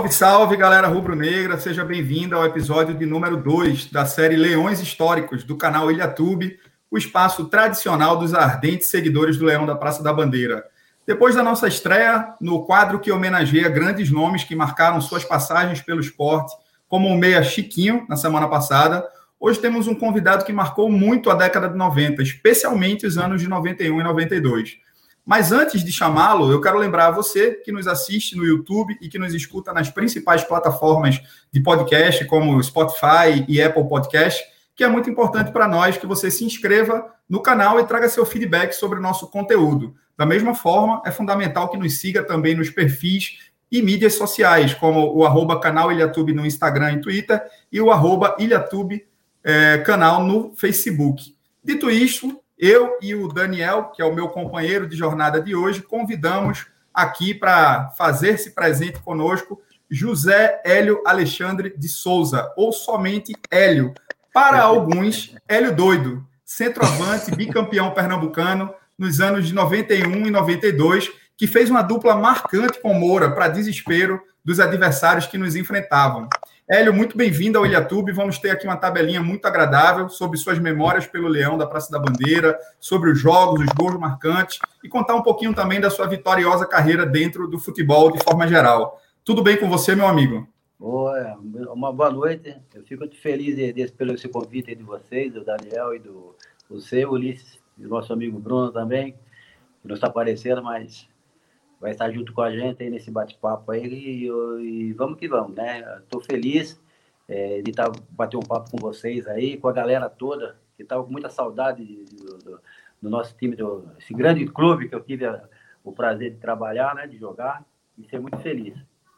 Salve, salve, galera rubro-negra. Seja bem-vindo ao episódio de número 2 da série Leões Históricos do canal Ilhatube, o espaço tradicional dos ardentes seguidores do Leão da Praça da Bandeira. Depois da nossa estreia no quadro que homenageia grandes nomes que marcaram suas passagens pelo esporte, como o meia Chiquinho, na semana passada, hoje temos um convidado que marcou muito a década de 90, especialmente os anos de 91 e 92. Mas antes de chamá-lo, eu quero lembrar a você que nos assiste no YouTube e que nos escuta nas principais plataformas de podcast, como Spotify e Apple Podcast, que é muito importante para nós que você se inscreva no canal e traga seu feedback sobre o nosso conteúdo. Da mesma forma, é fundamental que nos siga também nos perfis e mídias sociais, como o arroba canal Ilhatube no Instagram e Twitter e o arroba Ilhatube é, canal no Facebook. Dito isso, eu e o Daniel, que é o meu companheiro de jornada de hoje, convidamos aqui para fazer-se presente conosco José Hélio Alexandre de Souza, ou somente Hélio. Para alguns, Hélio Doido, centroavante, bicampeão pernambucano nos anos de 91 e 92, que fez uma dupla marcante com Moura, para desespero dos adversários que nos enfrentavam. Hélio, muito bem-vindo ao Ilhatube. Vamos ter aqui uma tabelinha muito agradável sobre suas memórias pelo Leão da Praça da Bandeira, sobre os jogos, os gols marcantes e contar um pouquinho também da sua vitoriosa carreira dentro do futebol de forma geral. Tudo bem com você, meu amigo? Boa, uma boa noite. Eu fico muito feliz pelo esse convite de vocês, do Daniel e do você, Ulisses, e do nosso amigo Bruno também, que não está aparecendo, mas vai estar junto com a gente aí nesse bate-papo aí e, e, vamos que vamos, né? Estou feliz é, de estar tá, bater um papo com vocês aí, com a galera toda, que estava com muita saudade do, do, do, nosso time, do, esse grande clube que eu tive a, o prazer de trabalhar, né? De jogar e ser muito feliz.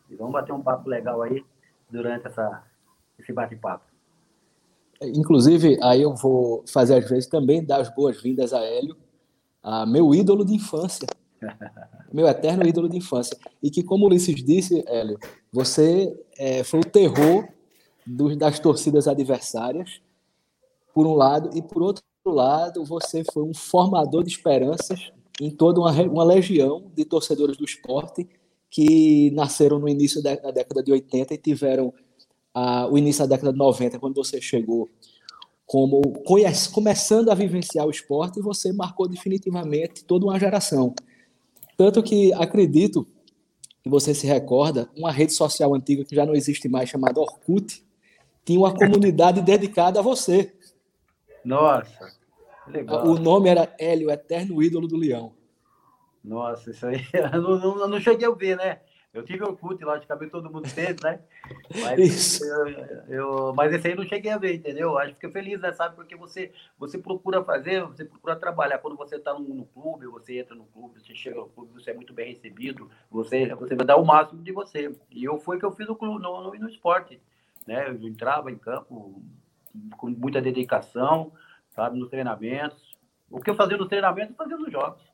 E vamos bater um papo legal aí durante essa, esse bate-papo. Inclusive, aí eu vou fazer às vezes também dar as boas-vindas a Hélio, a meu ídolo de infância meu eterno ídolo de infância. E que, como o Ulisses disse, Hélio, você é, foi o terror dos, das torcidas adversárias, por um lado, e por outro lado, você foi um formador de esperanças em toda uma, uma legião de torcedores do esporte que nasceram no início da, da década de 80 e tiveram o início da década de 90, quando você chegou como conhece, começando a vivenciar o esporte, você marcou definitivamente toda uma geração. Tanto que acredito que você se recorda, uma rede social antiga que já não existe mais, chamada Orkut, tinha uma comunidade dedicada a você. Nossa, legal. O nome era Hélio, Eterno Ídolo do Leão. Nossa, isso aí eu não, não, não cheguei a ver, né? Eu tive Orkut, logicamente todo mundo teve, né? Mas, Isso. Eu, eu, mas esse aí não cheguei a ver, entendeu? Acho que fiquei feliz, né? Sabe? Porque você, você procura fazer, você procura trabalhar. Quando você está no, no, clube, você entra no clube, você chega no clube, você é muito bem recebido, você, você vai dar o máximo de você. E eu foi que eu fiz no, no, no esporte. Né? Eu entrava em campo com muita dedicação, sabe? Nos treinamentos. O que eu fazia nos treinamentos, eu fazia nos jogos.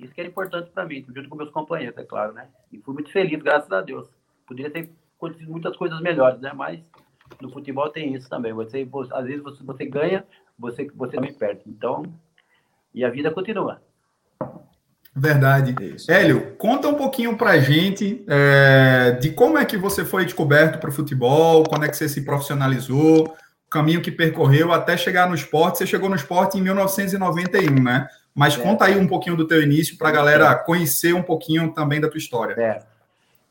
Isso que era importante para mim, junto com meus companheiros, é claro, né? E fui muito feliz, graças a Deus. Poderia ter acontecido muitas coisas melhores, né? Mas no futebol tem isso também. Você, você às vezes você, você ganha, você, você também perde. Então, e a vida continua. Verdade. Isso. Hélio, conta um pouquinho pra gente é, de como é que você foi descoberto para o futebol, quando é que você se profissionalizou, o caminho que percorreu até chegar no esporte. Você chegou no esporte em 1991, né? Mas é. conta aí um pouquinho do teu início para a galera conhecer um pouquinho também da tua história. É.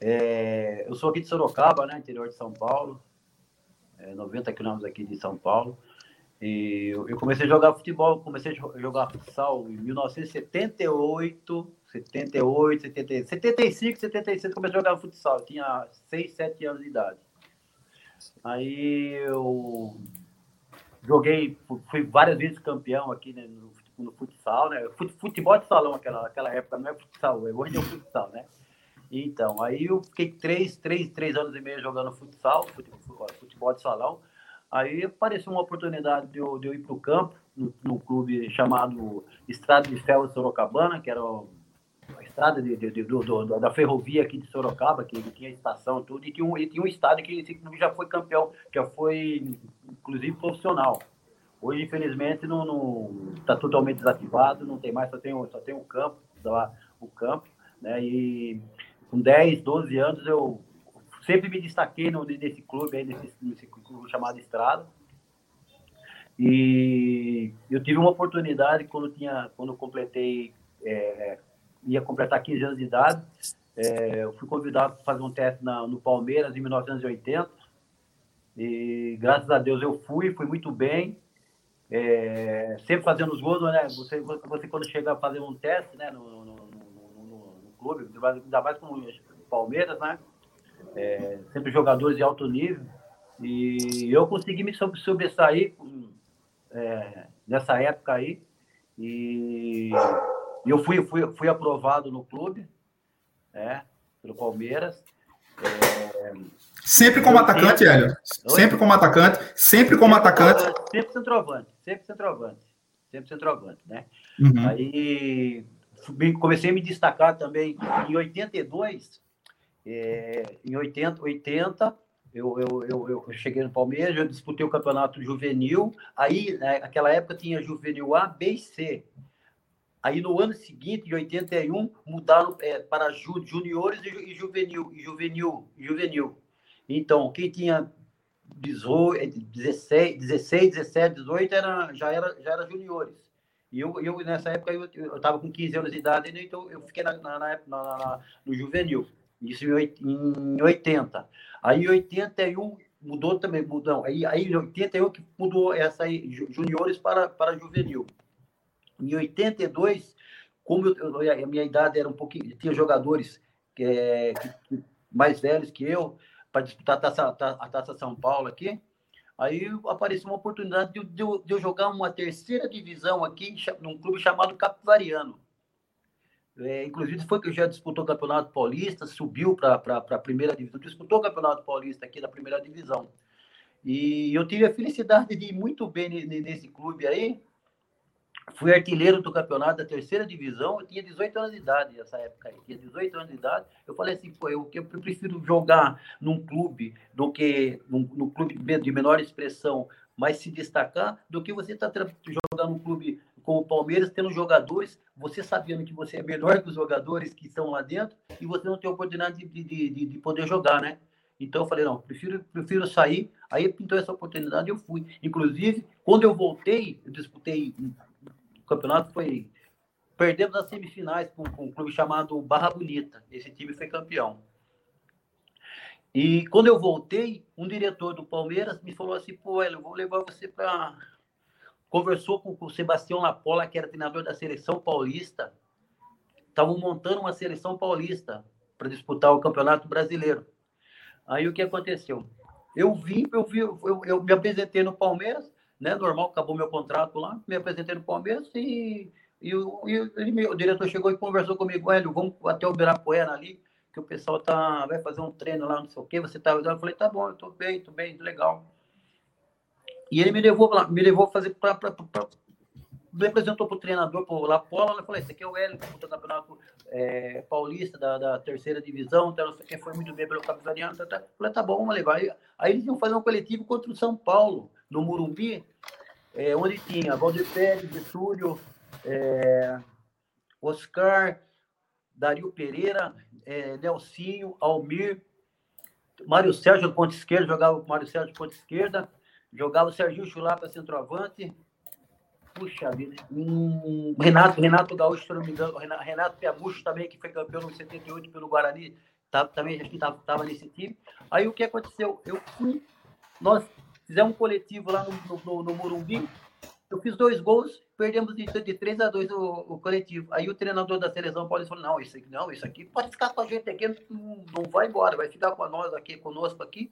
é. eu sou aqui de Sorocaba, né, interior de São Paulo, é, 90 quilômetros aqui de São Paulo. E eu comecei a jogar futebol, comecei a jogar futsal em 1978, 78, 70, 75, 76, comecei a jogar futsal. Eu tinha 6, 7 anos de idade. Aí eu joguei, fui várias vezes campeão aqui né, no no futsal, né? Futebol de salão aquela, aquela época, não é futsal, hoje é o futsal, né? Então, aí eu fiquei três, três, três anos e meio jogando futsal, futebol, futebol de salão. Aí apareceu uma oportunidade de eu, de eu ir para o campo, no, no, clube chamado Estrada de Ferro de Sorocabana, que era a estrada de, de, do, do, da ferrovia aqui de Sorocaba, que tinha estação tudo, e tinha um, e tinha um estádio que já foi campeão, já foi, inclusive, profissional. Hoje, infelizmente, não está totalmente desativado, não tem mais, só tem, só tem o campo, lá, o campo, né? E com 10, 12 anos eu sempre me destaquei no, nesse clube aí, nesse, nesse clube chamado Estrada. E eu tive uma oportunidade quando tinha, quando completei, é, ia completar 15 anos de idade, é, eu fui convidado para fazer um teste na, no Palmeiras em 1980. E graças a Deus eu fui, fui muito bem. É, sempre fazendo os gols, né? Você, você quando chega a fazer um teste, né? No, no, no, no clube, ainda mais com o Palmeiras, né? É, sempre jogadores de alto nível. E eu consegui me sobressair é, nessa época aí. E eu fui, fui, fui aprovado no clube, é, pelo Palmeiras. É, sempre como atacante, Hélio. Sempre como atacante, sempre como atacante. Sempre centroavante, sempre centroavante, sempre centroavante, né? Uhum. Aí comecei a me destacar também em 82, é, em 80, 80 eu, eu, eu, eu, cheguei no Palmeiras, eu disputei o campeonato juvenil. Aí, né, naquela época, tinha juvenil A, B e C. Aí, no ano seguinte, em 81, mudaram é, para ju, juniores e, juvenil, e juvenil, e juvenil. Então, quem tinha 18, 16, 16, 17, 18 era, já, era, já era juniores. E eu, eu nessa época, eu estava com 15 anos de idade, né, então eu fiquei na, na, na, na no juvenil. Isso em 80. Aí em 81 mudou também, mudou. Aí, aí em 81 que mudou essa aí, juniores para, para juvenil. Em 82, como eu, a minha idade era um pouquinho, tinha jogadores que, é, que, mais velhos que eu para disputar a taça, a taça São Paulo aqui. Aí apareceu uma oportunidade de, de, de eu jogar uma terceira divisão aqui num clube chamado Capivariano. É, inclusive, foi que já disputou o Campeonato Paulista, subiu para a primeira divisão, disputou o Campeonato Paulista aqui na primeira divisão. E eu tive a felicidade de ir muito bem nesse clube aí. Fui artilheiro do campeonato da terceira divisão. Eu tinha 18 anos de idade nessa época. Tinha 18 anos de idade. Eu falei assim, pô, eu, eu prefiro jogar num clube do que num, num clube de menor expressão, mas se destacar, do que você estar tá jogando num clube como o Palmeiras, tendo jogadores, você sabendo que você é melhor que os jogadores que estão lá dentro e você não tem oportunidade de, de, de, de poder jogar, né? Então eu falei, não, prefiro, prefiro sair. Aí pintou essa oportunidade e eu fui. Inclusive, quando eu voltei, eu disputei campeonato, foi. Perdemos as semifinais com, com um clube chamado Barra Bonita. Esse time foi campeão. E quando eu voltei, um diretor do Palmeiras me falou assim: pô, eu vou levar você para conversou com o Sebastião Lapola, que era treinador da seleção paulista. Estavam montando uma seleção paulista para disputar o Campeonato Brasileiro. Aí o que aconteceu? Eu vim, eu, vi, eu, eu me apresentei no Palmeiras, né? Normal, acabou meu contrato lá, me apresentei no Palmeiras e, e, e ele, o diretor chegou e conversou comigo, Hélio, vamos até o Ibirapuera ali, que o pessoal tá, vai fazer um treino lá, não sei o quê, você tá... Eu falei, tá bom, eu tô bem, tô bem, legal. E ele me levou lá, me levou fazer para me apresentou para o treinador, para o Lapola, eu falei, esse aqui é o Hélio, do campeonato é, paulista da, da, terceira divisão, então, quem foi muito bem pelo Capivariano, tá, tá. falei, tá bom, levar. Aí, aí, eles iam fazer um coletivo contra o São Paulo, no Murumbi, é, onde tinha Valdir Pérez, Getúlio, é, Oscar, Dario Pereira, é, Nelsinho, Almir, Mário Sérgio ponta esquerda, jogava o Mário Sérgio ponta esquerda, Jogava o Serginho Chulapa centroavante. Puxa vida. Hum, Renato, Renato Gaúcho, se não me engano. Renato Piamucho também, que foi campeão no 78 pelo Guarani. Tá, também acho que estava nesse time. Aí o que aconteceu? Eu fui. Nós fizemos um coletivo lá no, no, no Morumbi. Eu fiz dois gols, perdemos de, de 3 a 2 o, o, coletivo. Aí o treinador da seleção paulista falou: não, isso aqui não, isso aqui pode ficar com a gente aqui, não, não vai embora, vai ficar com nós aqui, conosco aqui.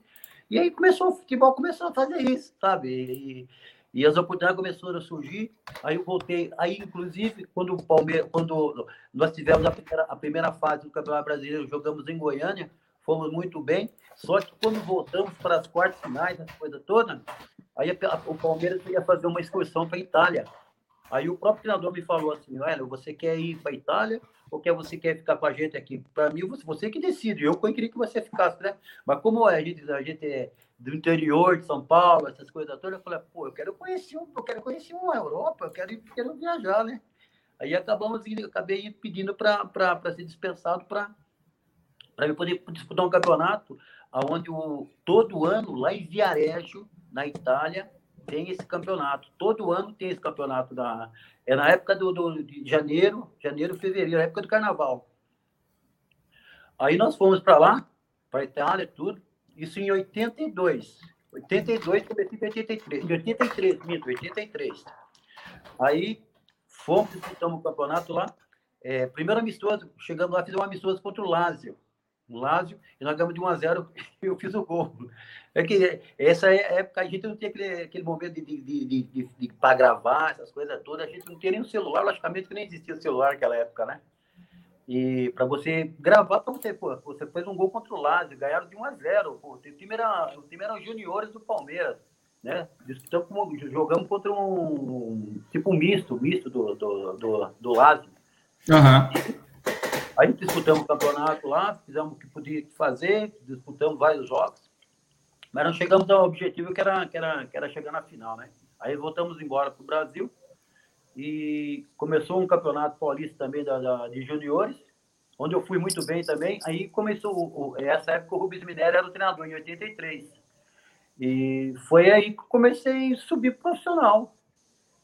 E aí começou o futebol, começou a fazer isso, sabe? E, e as oportunidades começaram a surgir. Aí eu voltei. Aí, inclusive, quando o Palmeiras, quando nós tivemos a primeira, a primeira fase do Campeonato Brasileiro, jogamos em Goiânia, fomos muito bem. Só que quando voltamos para as quartas finais, essa coisa toda, aí a, o Palmeiras ia fazer uma excursão para a Itália. Aí o próprio treinador me falou assim, olha, você quer ir para a Itália ou quer você quer ficar com a gente aqui? Para mim, você, você que decide. Eu queria que você ficasse, né? Mas como a gente, a gente é do interior de São Paulo, essas coisas todas, eu falei, pô, eu quero conhecer um, eu quero conhecer uma Europa, eu quero, quero viajar, né? Aí acabamos, acabei pedindo para ser dispensado para eu poder disputar um campeonato. onde o, todo ano, lá em Viareggio, na Itália, tem esse campeonato. Todo ano tem esse campeonato. Da, é na época do, do, de janeiro, janeiro, fevereiro, época do carnaval. Aí nós fomos para lá, para Itália, tudo. Isso em 82. 82, comecei em 83. Em 83, minto, 83. Aí fomos, disputamos o campeonato lá. É, primeiro amistoso, chegando lá, fizemos um amistoso contra o Lázio. O Lázio, e nós ganhamos de 1 a 0 e eu fiz o gol. É que essa época a gente não tinha aquele, aquele momento de, de, de, de, de para gravar, essas coisas todas, a gente não tinha nem o celular, logicamente que nem existia celular naquela época, né? E para você gravar, para você, pô, você fez um gol contra o Lázio, ganharam de 1 a 0 pô, o time era, o time era os juniores do Palmeiras, né? Disputamos jogamos contra um tipo um misto, misto do, do, do, do Lázio. Uhum. Aí disputamos o campeonato lá, fizemos o que podia fazer, disputamos vários jogos, mas não chegamos ao objetivo que era, que era, que era chegar na final, né? Aí voltamos embora para o Brasil e começou um campeonato paulista também da, da, de juniores, onde eu fui muito bem também. Aí começou, o, essa época o Rubens Minério era o treinador, em 83. E foi aí que comecei a subir profissional.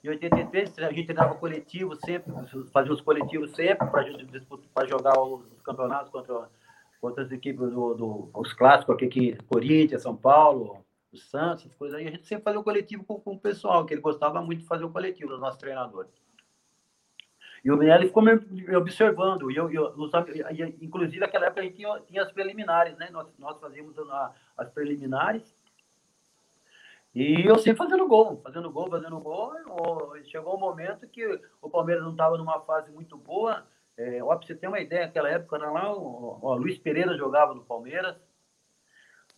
Em 83, a gente treinava coletivo sempre, fazia os coletivos sempre para jogar os campeonatos contra, contra as equipes do, do os clássicos aqui, aqui, Corinthians, São Paulo, o Santos, essas coisas aí. A gente sempre fazia o coletivo com, com o pessoal, que ele gostava muito de fazer o coletivo, os nossos treinadores. E o Minelli ficou me observando. E eu, eu, inclusive, naquela época a gente tinha, tinha as preliminares, né? Nós, nós fazíamos as preliminares e eu sempre fazendo gol, fazendo gol, fazendo gol. Chegou um momento que o Palmeiras não estava numa fase muito boa. É, ó, pra você ter uma ideia, naquela época lá, o, o Luiz Pereira jogava no Palmeiras.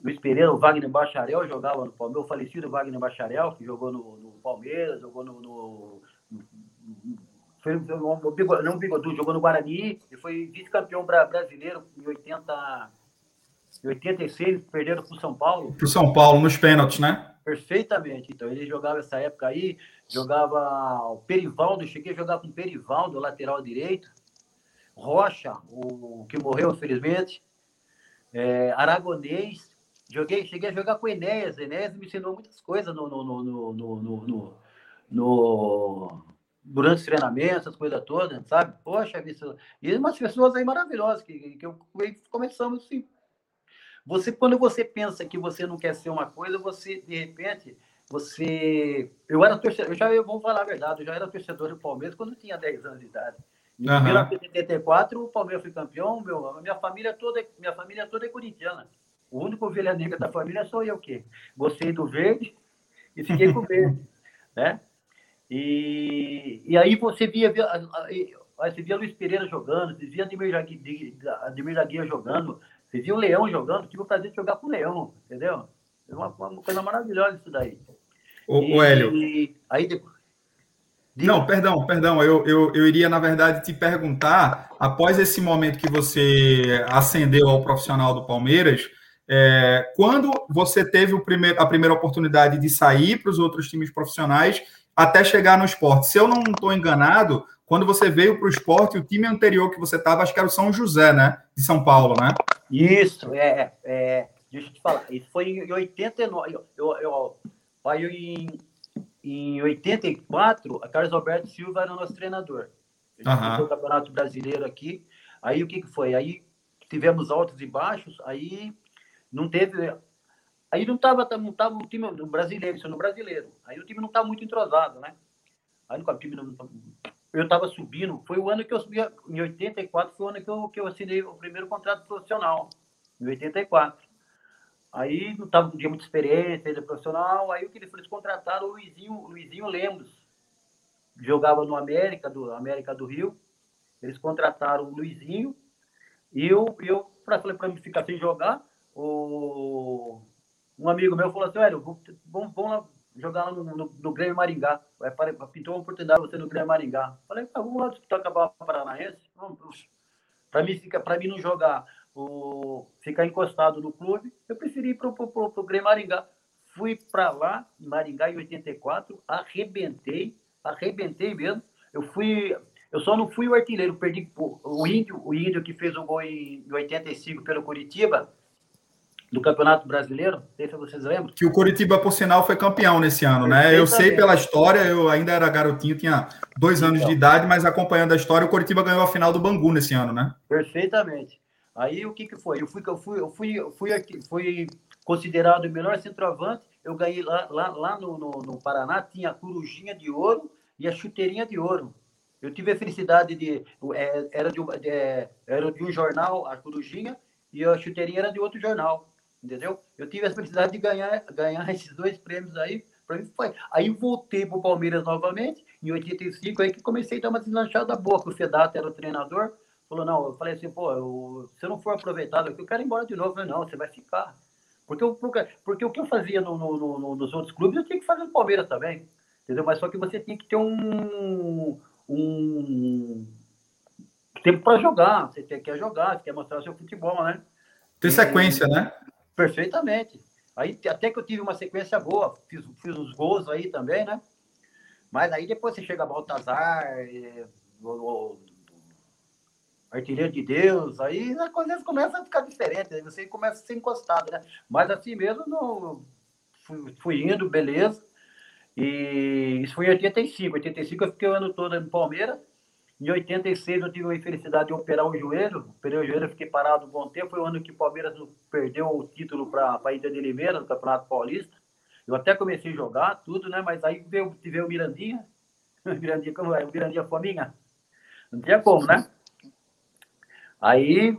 Luiz Pereira, o Wagner Bacharel jogava no Palmeiras, o falecido Wagner Bacharel, que jogou no, no Palmeiras, jogou no. no, no foi, não Bigodu, jogou no Guarani e foi vice-campeão brasileiro em 80, em 86, perderam para o São Paulo. Para o São Paulo, nos pênaltis, né? Perfeitamente. Então, ele jogava essa época aí, jogava o Perivaldo, cheguei a jogar com o Perivaldo, lateral direito. Rocha, o que morreu, infelizmente. É, Aragonês. Joguei, cheguei a jogar com o Enéas. Enéas me ensinou muitas coisas no, no, no, no, no, no durante os treinamentos, essas coisas todas, sabe? Poxa, isso... e umas pessoas aí maravilhosas que, que eu começamos assim, você, quando você pensa que você não quer ser uma coisa, você, de repente, você. Eu era torcedor, eu já eu vou falar a verdade, eu já era torcedor do Palmeiras quando eu tinha 10 anos de idade. Em uhum. 1984, o Palmeiras foi campeão, meu, minha família toda, minha família toda é corintiana. O único ovelha negra da família sou eu que gostei do verde e fiquei com o verde, né? E, e aí você via, via você via Luiz Pereira jogando, você via Ademir Jaguir jogando, você viu o Leão jogando, tive o prazer de jogar com o Leão, entendeu? É uma, uma coisa maravilhosa isso daí. O, e, o Hélio. E, aí depois. Não, perdão, perdão. Eu, eu, eu iria, na verdade, te perguntar, após esse momento que você ascendeu ao profissional do Palmeiras, é, quando você teve primeiro, a primeira oportunidade de sair para os outros times profissionais até chegar no esporte? Se eu não estou enganado, quando você veio para o esporte, o time anterior que você estava, acho que era o São José, né? De São Paulo, né? Isso, é. é deixa eu te falar. Isso foi em 89. Eu, eu, eu, eu em, em 84, a Carlos Alberto Silva era o nosso treinador. Ele uhum. o Campeonato Brasileiro aqui. Aí o que, que foi? Aí tivemos altos e baixos, aí não teve. Aí não estava não tava o time do brasileiro, isso no brasileiro. Aí o time não estava muito entrosado, né? Aí o time não, eu estava subindo. Foi o ano que eu subi, em 84, foi o ano que eu, que eu assinei o primeiro contrato profissional, em 84. Aí não, tava, não tinha muita experiência ainda profissional, aí o que eles, eles contrataram o Luizinho, Luizinho Lemos, jogava no América, do América do Rio. Eles contrataram o Luizinho e eu, eu falei para mim ficar sem jogar, o, um amigo meu falou assim, velho, vamos, vamos lá jogar no, no, no Grêmio Maringá. Vai, pintou uma oportunidade você no Grêmio Maringá. Falei, ah, vamos lá disputar com a Paranaense. Para mim, fica, mim não jogar, o, ficar encostado no clube, eu preferi ir para o Grêmio Maringá. Fui para lá, em Maringá, em 84, arrebentei, arrebentei mesmo. Eu fui, eu só não fui o artilheiro, perdi o índio, o índio que fez o gol em 85 pelo Curitiba, do Campeonato Brasileiro, não sei se vocês lembram. Que o Curitiba, por sinal, foi campeão nesse ano, né? Eu sei pela história, eu ainda era garotinho, tinha dois anos então. de idade, mas acompanhando a história, o Curitiba ganhou a final do Bangu nesse ano, né? Perfeitamente. Aí o que, que foi? Eu fui, eu fui, eu fui, eu fui, aqui, fui considerado o melhor centroavante. Eu ganhei lá, lá, lá no, no, no Paraná, tinha a corujinha de ouro e a chuteirinha de ouro. Eu tive a felicidade de. É, era, de, é, era de um jornal, a corujinha, e a chuteirinha era de outro jornal entendeu? Eu tive a felicidade de ganhar, ganhar esses dois prêmios aí, para mim foi. Aí voltei para o Palmeiras novamente, em 85, aí que comecei a dar uma deslanchada boa, que o Fedato era o treinador, falou, não, eu falei assim, pô, eu, se eu não for aproveitado aqui, eu quero ir embora de novo. Eu falei, não, você vai ficar. Porque, eu, porque, o que eu fazia no, no, no, nos outros clubes, eu tinha que fazer no Palmeiras também, entendeu? Mas só que você tinha que ter um, um tempo para jogar, você quer jogar, você quer mostrar seu futebol, né? Tem sequência, e, né? Perfeitamente. Aí até que eu tive uma sequência boa, fiz, fiz uns gols aí também, né? Mas aí depois você chega a Baltazar, é, o, o, Artilheiro de Deus, aí as coisas começam a ficar diferentes, aí você começa a ser encostado, né? Mas assim mesmo, não, fui, fui indo, beleza. E isso foi em 85. 85 eu fiquei o ano todo no Palmeiras. Em 86 eu tive a infelicidade de operar o joelho, operei o joelho, fiquei parado um bom tempo. Foi o ano que o Palmeiras perdeu o título para a Ilha de Limeira, no Campeonato Paulista. Eu até comecei a jogar, tudo, né? Mas aí veio, o Mirandinha. O Mirandinha, como é? O Mirandinha Fominha. Não tinha como, né? Aí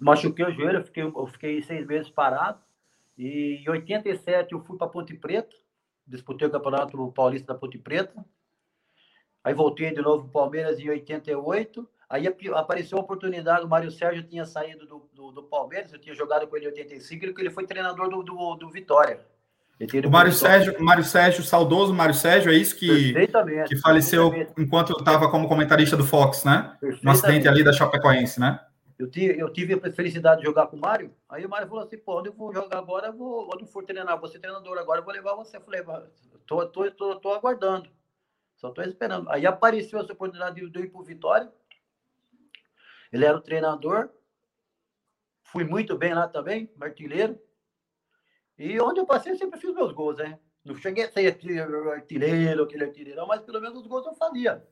machuquei o joelho, eu fiquei, eu fiquei seis meses parado. E em 87 eu fui para Ponte Preta, disputei o Campeonato Paulista da Ponte Preta. Aí voltei de novo para o Palmeiras em 88. Aí apareceu a oportunidade, o Mário Sérgio tinha saído do, do, do Palmeiras, eu tinha jogado com ele em 85, e ele foi treinador do, do, do Vitória. O Mário Sérgio, Mário Sérgio, saudoso Mário Sérgio, é isso que, que faleceu enquanto estava como comentarista do Fox, né? No acidente ali da Chapecoense, né? Eu tive, eu tive a felicidade de jogar com o Mário. Aí o Mário falou assim: pô, onde eu vou jogar agora, eu vou, onde eu for treinar, você treinador agora, eu vou levar você. Eu falei: tô, tô, tô, tô aguardando. Só estou esperando. Aí apareceu essa oportunidade de eu ir para o Vitória. Ele era o treinador. Fui muito bem lá também, artilheiro. E onde eu passei, eu sempre fiz meus gols, né? Não cheguei a ser artilheiro, aquele artilheiro, mas pelo menos os gols eu fazia.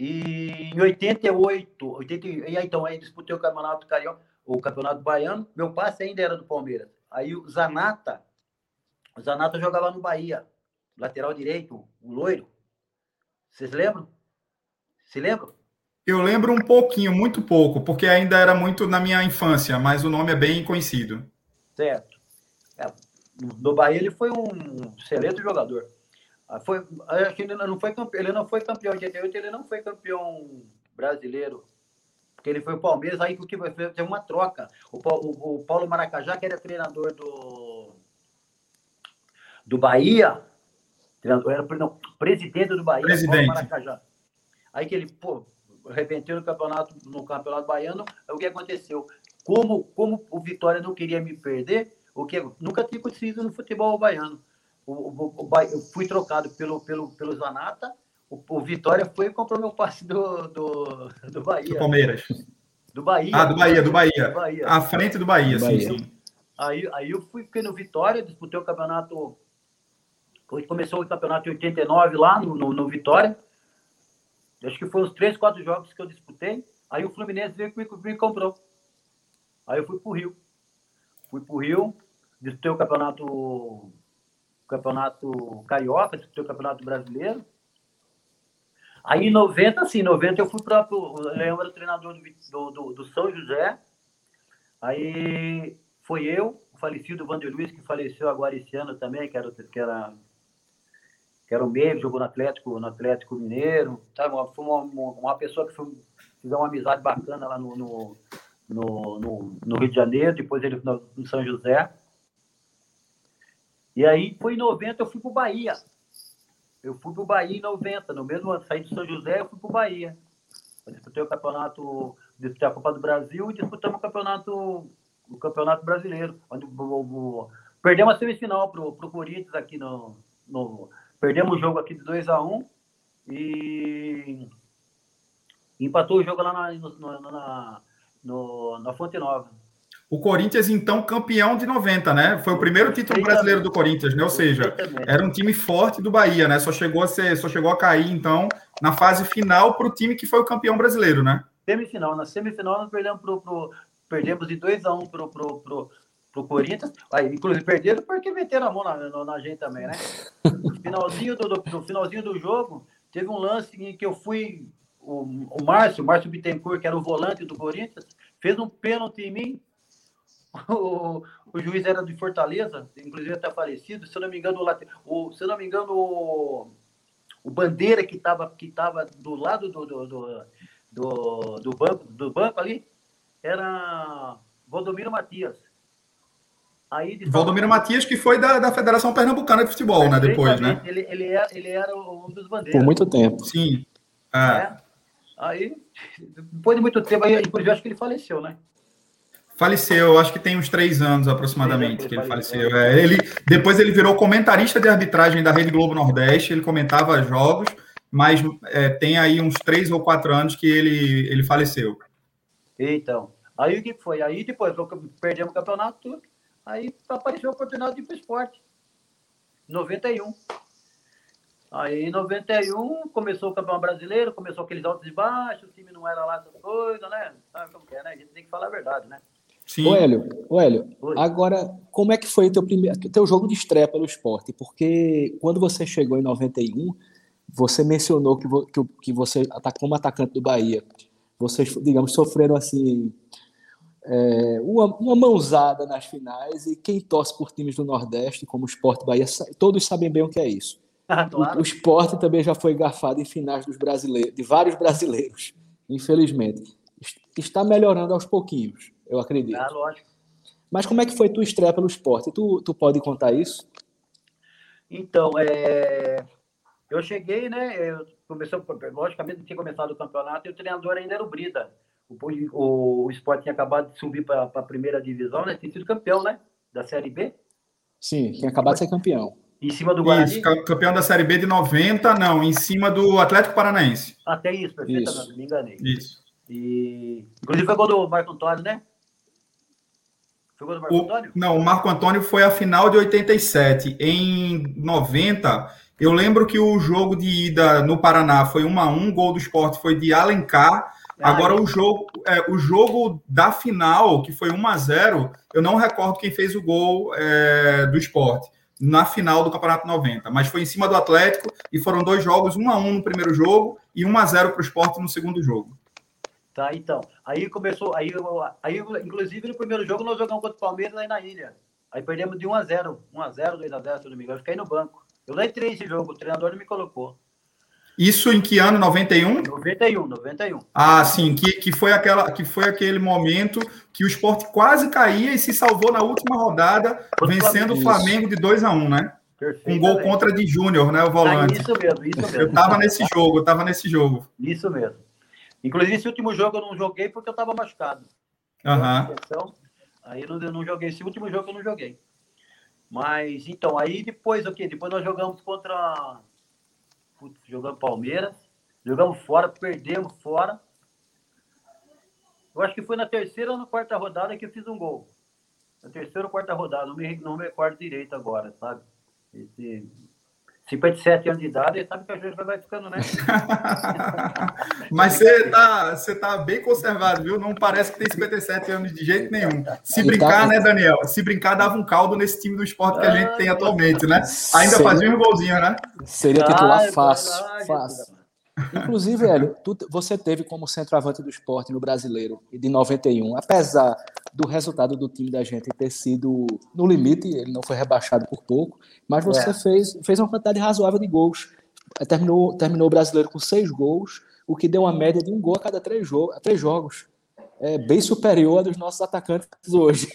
E em 88, 80, e aí, então, aí disputei o Campeonato Carioca, o Campeonato Baiano. Meu passe ainda era do Palmeiras. Aí o Zanata, o Zanata jogava no Bahia lateral direito, o loiro. Vocês lembram? Se lembram? Eu lembro um pouquinho, muito pouco, porque ainda era muito na minha infância, mas o nome é bem conhecido. Certo. É, no Bahia ele foi um excelente jogador. Ah, foi, acho que ele não foi campeão, ele não foi campeão de 88, ele não foi campeão brasileiro. Porque ele foi o Palmeiras, aí que teve uma troca. O, o, o Paulo Maracajá, que era treinador do, do Bahia, Treinador, era não, presidente do Bahia, presidente. Maracajá. Aí que ele, pô, arrebentou no campeonato, no campeonato baiano, o que aconteceu? Como, como o Vitória não queria me perder, o que nunca tinha acontecido no futebol baiano. O, o, o, eu fui trocado pelo, pelo, pelo Zanata, o, o, Vitória foi e comprou meu passe do, do, do Bahia. Do Palmeiras. Do Bahia. Ah, do Bahia, do Bahia. Do Bahia. À frente do Bahia, do sim, Bahia. sim. Aí, aí eu fui, fiquei no Vitória, disputei o campeonato Começou o campeonato em 89 lá no, no, no Vitória. Acho que foi os três, quatro jogos que eu disputei. Aí o Fluminense veio e me, comprou. Aí eu fui pro Rio. Fui pro Rio, disputei o campeonato, campeonato carioca, disputei o campeonato brasileiro. Aí em 90, sim, 90 eu fui para o Leão era treinador do, do, do, São José. Aí foi eu, o falecido Vander Luiz, que faleceu agora esse ano também, que era, que era que era o meio, jogou no Atlético, no Atlético Mineiro, sabe? Foi uma, uma, pessoa que foi, uma amizade bacana lá no, no, no, no, no Rio de Janeiro, depois ele no, no São José. E aí, foi em 90, eu fui para o Bahia. Eu fui para o Bahia em 90, no mesmo ano, saí de São José, eu fui para o Bahia. Eu disputei o campeonato, disputei a Copa do Brasil e disputamos o campeonato, o campeonato brasileiro, onde o, o, perdemos a semifinal para o Corinthians aqui no, no, Perdemos o jogo aqui de 2 a 1 um, e empatou o jogo lá na, na, na, no, na Fonte Nova. o Corinthians, então, campeão de 90, né? Foi o primeiro título brasileiro do Corinthians, né? Ou seja, era um time forte do Bahia, né? Só chegou a ser, só chegou a cair, então, na fase final para o time que foi o campeão brasileiro, né? Semifinal. Na semifinal nós perdemos, pro, pro perdemos de 2 a 1 um pro, pro, pro, pro Corinthians. Aí, inclusive, perderam porque meteram a mão na, na, gente também, né? No finalzinho do, do, no finalzinho do jogo, teve um lance em que eu fui. O, o Márcio, o Márcio Bittencourt, que era o volante do Corinthians, fez um pênalti em mim o, o juiz era de Fortaleza, inclusive até falecido, se eu não me engano, o, se eu não me engano, o, o Bandeira que estava que tava do lado do, do, do, do, do, banco, do banco ali era Valdomiro Matias. Aí, de Valdomiro Matias, que foi da, da Federação Pernambucana de Futebol, né? Depois, né? Ele, ele, era, ele era um dos bandeiras. Por muito tempo. Sim. É. é. Aí, depois de muito tempo, aí, inclusive, acho que ele faleceu, né? Faleceu, acho que tem uns três anos aproximadamente que ele faleceu. É, ele, depois ele virou comentarista de arbitragem da Rede Globo Nordeste, ele comentava jogos, mas é, tem aí uns três ou quatro anos que ele, ele faleceu. Então, aí o que foi? Aí depois perdemos o campeonato tudo, aí apareceu a oportunidade de ir para o esporte. 91. Aí em 91 começou o campeonato brasileiro, começou aqueles altos e baixos, o time não era lá essas coisas, né? Sabe como é, né? A gente tem que falar a verdade, né? Sim. Ô, Hélio, ô, Hélio agora, como é que foi teu primeiro, teu jogo de estreia pelo esporte? Porque quando você chegou em 91, você mencionou que, que, que você, como atacante do Bahia, vocês, digamos, sofreram assim é, uma, uma mãozada nas finais e quem torce por times do Nordeste, como o Esporte Bahia, todos sabem bem o que é isso. Ah, claro. o, o esporte também já foi garfado em finais dos brasileiros, de vários brasileiros, infelizmente. Está melhorando aos pouquinhos eu acredito. Ah, lógico. Mas como é que foi tua estreia pelo esporte? Tu, tu pode contar isso? Então, é... eu cheguei, né? Eu começou, logicamente, não tinha começado o campeonato e o treinador ainda era o Brida. O, o, o esporte tinha acabado de subir para a primeira divisão, né? Tinha sido campeão, né? Da Série B. Sim, tinha acabado de ser campeão. Em cima do Guarani? Isso, campeão da Série B de 90, não, em cima do Atlético Paranaense. Até isso, perfeitamente, isso. me enganei. Isso. E, inclusive foi gol do Marco Antônio, né? Jogou no Marco o, Antônio? Não, o Marco Antônio foi a final de 87. Em 90, eu lembro que o jogo de ida no Paraná foi 1 a 1 gol do esporte foi de Alencar. Ah, Agora, é. o, jogo, é, o jogo da final, que foi 1 a 0 eu não recordo quem fez o gol é, do esporte na final do Campeonato 90, mas foi em cima do Atlético e foram dois jogos, 1 a 1 no primeiro jogo e 1 a 0 para o esporte no segundo jogo. Tá, então. Aí começou, aí, aí inclusive no primeiro jogo nós jogamos contra o Palmeiras aí na ilha. Aí perdemos de 1 a 0 1 a 0 2 a 0 se não me engano. Eu fiquei no banco. Eu nem entrei esse jogo, o treinador não me colocou. Isso em que ano? 91? 91, 91. Ah, sim, que, que, foi, aquela, que foi aquele momento que o esporte quase caía e se salvou na última rodada, vencendo o Flamengo de 2 a 1 né? Um gol contra de Júnior, né? O volante. Ah, isso mesmo, isso mesmo. Eu estava nesse jogo, eu tava nesse jogo. Isso mesmo. Inclusive, esse último jogo eu não joguei porque eu estava machucado. Uhum. Aí eu não, eu não joguei. Esse último jogo eu não joguei. Mas, então, aí depois, o quê? Depois nós jogamos contra... Putz, jogamos Palmeiras. Jogamos fora, perdemos fora. Eu acho que foi na terceira ou na quarta rodada que eu fiz um gol. Na terceira ou quarta rodada, não me, não me recordo direito agora, sabe? Esse, 57 anos de idade, e sabe que a gente vai ficando, né? Mas você tá, você tá bem conservado, viu? Não parece que tem 57 anos de jeito nenhum. Se brincar, tá... né, Daniel? Se brincar, dava um caldo nesse time do esporte que a gente tem atualmente, né? Ainda Seria... fazia um golzinho, né? Seria titular ah, fácil. É fácil. Inclusive, Hélio, tu, você teve como centroavante do esporte no brasileiro de 91, apesar do resultado do time da gente ter sido no limite, ele não foi rebaixado por pouco, mas você é. fez, fez uma quantidade razoável de gols. Terminou, terminou o brasileiro com seis gols, o que deu uma média de um gol a cada três, três jogos. É bem superior a dos nossos atacantes hoje.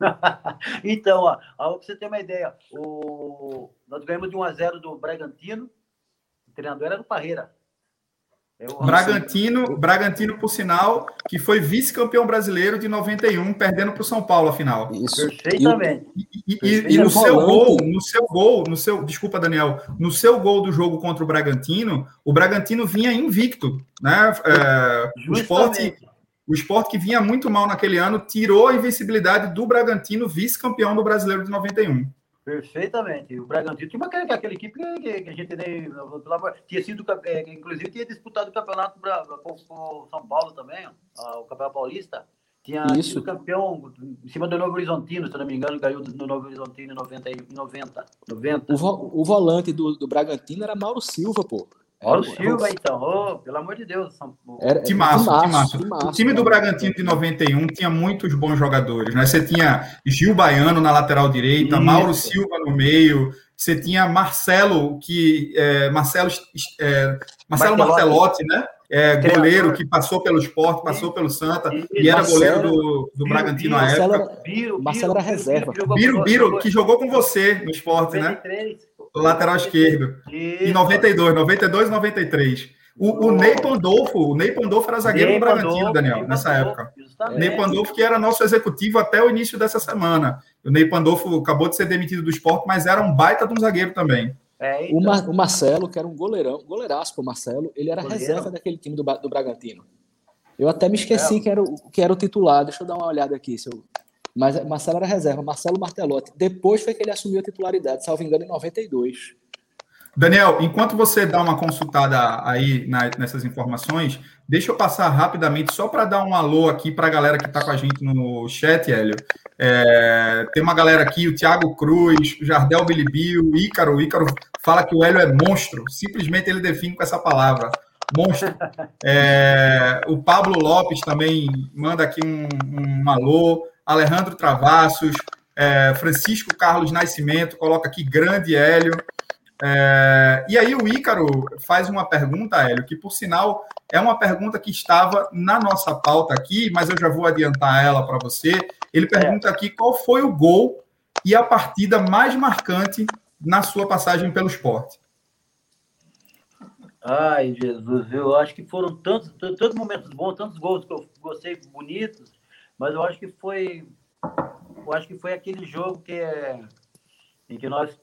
então, ó, ó, pra você ter uma ideia, o... nós ganhamos de 1 a 0 do Bragantino, o treinador era do Parreira. Bragantino, Bragantino, por sinal, que foi vice-campeão brasileiro de 91, perdendo para o São Paulo a final. Isso. Perfeitamente. E, e, e, no seu gol, no seu gol, no seu, desculpa, Daniel, no seu gol do jogo contra o Bragantino, o Bragantino vinha invicto, né? É, o esporte, O esporte que vinha muito mal naquele ano tirou a invencibilidade do Bragantino, vice-campeão do brasileiro de 91. Perfeitamente. O Bragantino tinha uma, aquela equipe que, que a gente nem. Tinha sido, é, inclusive, tinha disputado o campeonato com o São Paulo também, o Campeonato Paulista. Tinha Isso. sido campeão em cima do Novo Horizontino, se não me engano, ganhou no Novo Horizontino em 90. 90, 90. O, vo, o volante do, do Bragantino era Mauro Silva, pô. Mauro Silva, então, oh, pelo amor de Deus. São... Era, timaço, timaço, timaço. O time do Bragantino de 91 tinha muitos bons jogadores, né? Você tinha Gil Baiano na lateral direita, Isso. Mauro Silva no meio, você tinha Marcelo, que é, Marcelo, é, Marcelo Martelotti, né? É, goleiro que passou pelo esporte, passou pelo Santa e era goleiro do, do Bragantino na época. Biro, Marcelo era reserva. Biro, Biro, que jogou com você no esporte, né? Lateral esquerdo. Em 92, 92 e 93. O, o Ney Pandolfo, o Ney Pandolfo era zagueiro Ney do Bragantino, Pandolfo, Daniel, Ney nessa Pandolfo, época. Justamente. Ney Pandolfo, que era nosso executivo até o início dessa semana. O Ney Pandolfo acabou de ser demitido do esporte, mas era um baita de um zagueiro também. É, então... o, Mar, o, Marcelo, que era um goleirão, goleiraço o Marcelo, ele era Goleiro. reserva daquele time do, do Bragantino. Eu até me esqueci é. que, era o, que era o titular, deixa eu dar uma olhada aqui. Se eu... Mas Marcelo era reserva, Marcelo Martelotti. Depois foi que ele assumiu a titularidade, salvo engano, em 92. Daniel, enquanto você dá uma consultada aí na, nessas informações, deixa eu passar rapidamente, só para dar um alô aqui para a galera que está com a gente no chat, Hélio. É, tem uma galera aqui, o Thiago Cruz, o Jardel Bilibio, o Ícaro. O Ícaro fala que o Hélio é monstro, simplesmente ele define com essa palavra. Monstro. É, o Pablo Lopes também manda aqui um, um alô. Alejandro Travassos, é, Francisco Carlos Nascimento coloca aqui grande Hélio. É, e aí o Ícaro faz uma pergunta, Hélio, que por sinal é uma pergunta que estava na nossa pauta aqui, mas eu já vou adiantar ela para você. Ele pergunta aqui qual foi o gol e a partida mais marcante na sua passagem pelo esporte. Ai, Jesus, eu acho que foram tantos, tantos momentos bons, tantos gols que eu gostei bonitos, mas eu acho que foi, eu acho que foi aquele jogo que é, em que nós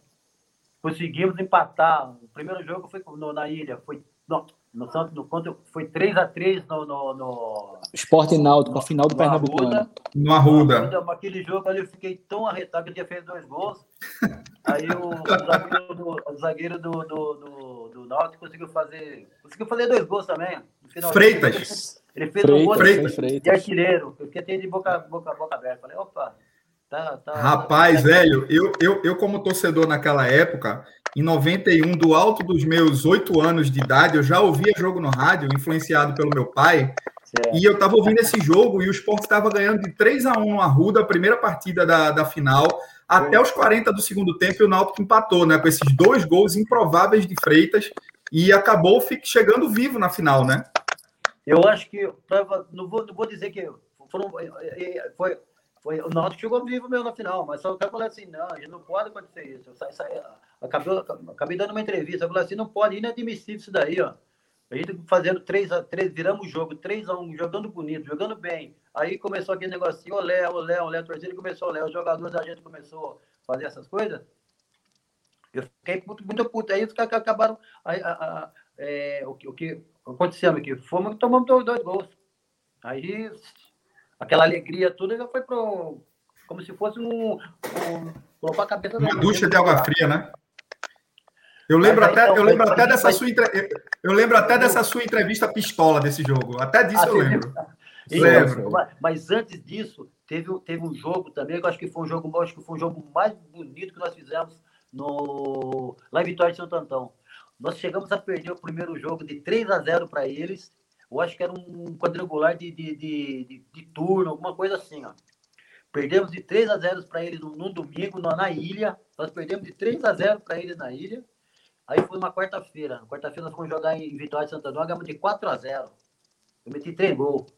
conseguimos empatar. O primeiro jogo foi no, na ilha, foi no, no Santos do Conto, foi 3 a 3 no, no, no Esporte Náutico, a final do Pernambucano. No Arruda. Aquele jogo ali eu fiquei tão arretado que eu tinha feito dois gols. Aí o, o zagueiro, do, o zagueiro do, do, do Náutico conseguiu fazer, conseguiu fazer dois gols também. Freitas. Ele fez Freitas, um gol Freitas. de artilheiro. Eu fiquei de boca, boca, boca aberta. Falei, opa, Tá, tá, Rapaz, tá... velho, eu, eu, eu como torcedor naquela época, em 91, do alto dos meus oito anos de idade, eu já ouvia jogo no rádio, influenciado pelo meu pai, certo. e eu estava ouvindo esse jogo e o Sport estava ganhando de 3 a 1 no Arruda, a primeira partida da, da final, até os 40 do segundo tempo e o Náutico empatou, né, com esses dois gols improváveis de Freitas e acabou chegando vivo na final, né? Eu acho que, não vou, não vou dizer que foram, foi, foi, o Náutico chegou vivo mesmo na final, mas só que eu falei assim, não, a gente não pode acontecer isso. Eu saí, saí, acabei, acabei dando uma entrevista, eu falei assim, não pode, inadmissível isso daí, ó. A gente fazendo 3 a 3 viramos o jogo, 3 a 1 jogando bonito, jogando bem. Aí começou aquele negocinho, olé, olé, olé, a torcida começou a olé, os jogadores da gente começou a fazer essas coisas. Eu fiquei muito, muito puto. Aí os caras acabaram. A, a, a, é, o, que, o que aconteceu aqui? Fomos tomamos dois, dois gols. Aí aquela alegria toda já foi pro. Como se fosse um. um colocou a cabeça Uma ducha de água fria, né? Eu lembro até, então, eu lembro até dessa sua eu lembro até dessa sua entrevista pistola desse jogo. Até disso eu lembro. lembro. Mas antes disso, teve, teve um jogo também, que eu acho que foi um jogo, acho que foi um jogo mais bonito que nós fizemos no, lá em Vitória de Santo Antão. Nós chegamos a perder o primeiro jogo de 3 a 0 para eles eu acho que era um quadrangular de, de, de, de, de turno, alguma coisa assim, ó. Perdemos de 3 a 0 para eles no, no domingo, na, na, ilha. Nós perdemos de 3 a 0 para eles na ilha. Aí foi uma quarta-feira. Quarta-feira nós fomos jogar em Vitória de Santo Antônio, ganhamos de 4 a 0 Eu meti 3 gols.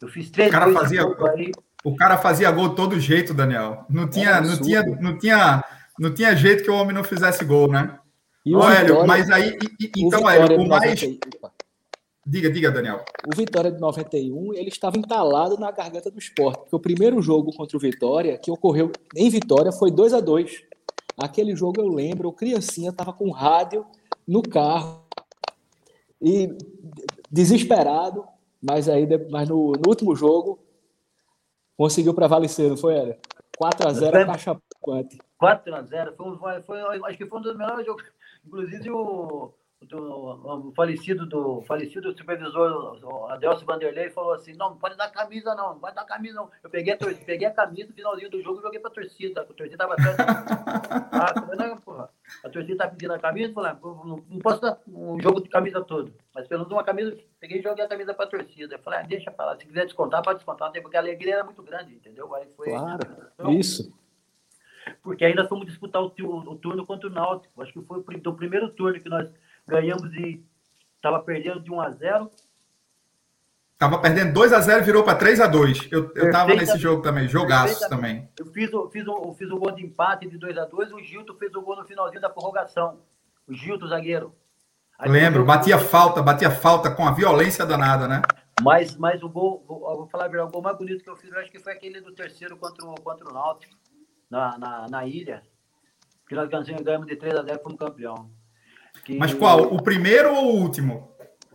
Eu fiz 3 o cara fazia, aí. O cara fazia gol todo jeito, Daniel. Não tinha, é não, tinha, não, tinha, não tinha jeito que o homem não fizesse gol, né? E o Hélio, mas aí. E, então, Hélio, o mais. Diga, diga, Daniel. O Vitória de 91, ele estava entalado na garganta do esporte, porque o primeiro jogo contra o Vitória, que ocorreu em Vitória, foi 2 a 2 Aquele jogo eu lembro, o criancinha estava com rádio no carro e desesperado, mas aí mas no, no último jogo conseguiu prevalecer, não foi, Hélio? 4x0 Caixa Ponte. 4x0, foi, foi, acho que foi um dos melhores jogos. Inclusive o, do, o falecido do falecido supervisor Adelso Vanderlei falou assim: não, não pode dar camisa, não, não pode dar camisa, não. Eu peguei a, peguei a camisa no finalzinho do jogo e joguei pra torcida. A torcida tava ah, não, porra. A torcida tá pedindo a camisa, falei, ah, não, não posso dar um jogo de camisa todo. Mas pelo menos uma camisa, peguei e joguei a camisa pra torcida. Eu falei, ah, deixa pra lá, se quiser descontar, pode descontar, porque a alegria era muito grande, entendeu? Aí foi. Claro, então, isso porque ainda fomos disputar o, turno contra o Náutico. Acho que foi o primeiro turno que nós ganhamos e estava perdendo de 1 a 0 Tava perdendo 2 a 0 virou para 3 a 2 Eu, eu tava nesse jogo também, jogaço também. Eu fiz o, fiz, o, fiz o gol de empate de 2 a 2 o Gilto fez o gol no finalzinho da prorrogação. O Gilto, zagueiro. Aí Lembro, batia falta, batia falta com a violência danada, né? Mas, mas o gol, vou falar o gol mais bonito que eu fiz, eu acho que foi aquele do terceiro contra o, contra o Náutico, na, na, na ilha. Que nós ganhamos de 3 a 0 como campeão. Que... Mas qual? O primeiro ou o último?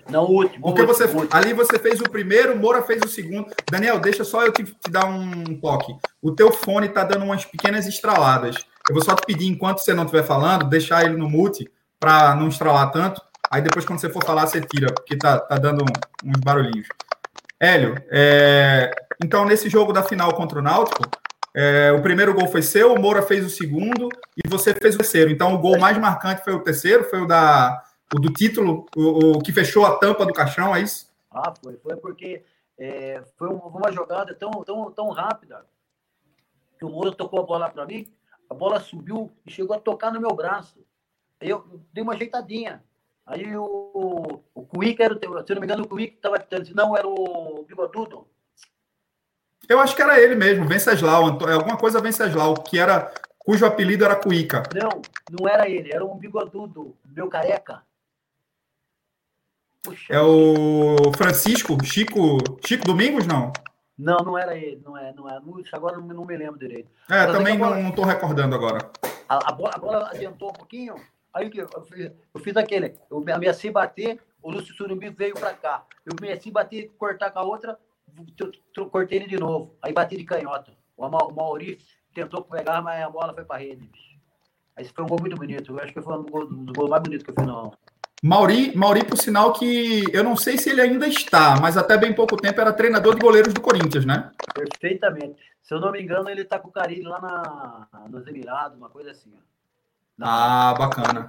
Não, o último. Porque o você último. ali você fez o primeiro, Moura fez o segundo. Daniel, deixa só eu te, te dar um toque. O teu fone tá dando umas pequenas estraladas. Eu vou só te pedir, enquanto você não estiver falando, deixar ele no mute para não estralar tanto. Aí depois, quando você for falar, você tira, porque tá, tá dando uns barulhinhos. Hélio, é... então nesse jogo da final contra o Náutico, é, o primeiro gol foi seu, o Moura fez o segundo e você fez o terceiro. Então, o gol mais marcante foi o terceiro, foi o, da, o do título, o, o que fechou a tampa do caixão, é isso? Ah, foi. Foi porque é, foi uma jogada tão, tão, tão rápida que o Moura tocou a bola para mim, a bola subiu e chegou a tocar no meu braço. Eu dei uma ajeitadinha. Aí o, o Cuica, era, se não me engano, o Cuica estava. Não, era o Bigodudo. Eu acho que era ele mesmo, Venceslau, alguma coisa Venceslau, que era cujo apelido era Cuica. Não, não era ele, era um bigodudo, meu careca. Puxa, é o Francisco, Chico, Chico Domingos, não? Não, não era ele, não é, não é. Agora não, me lembro direito. É, Mas também bola, não estou recordando agora. A, a, bola, a, bola, adiantou um pouquinho, aí eu, eu, fiz, eu fiz aquele, eu ameacei bater, o Lúcio Surumbi veio para cá. Eu ameacei bater, cortar com a outra, cortei ele de novo. Aí bati de canhota. O Maurício tentou pegar, mas a bola foi para rede. Aí foi um gol muito bonito. Eu acho que foi um gol, um gol mais bonito que eu fiz, não. Mauri, Mauri, por sinal que eu não sei se ele ainda está, mas até bem pouco tempo era treinador de goleiros do Corinthians, né? Perfeitamente. Se eu não me engano, ele está com o Carilho lá na, nos Emirados, uma coisa assim. Na, ah, bacana.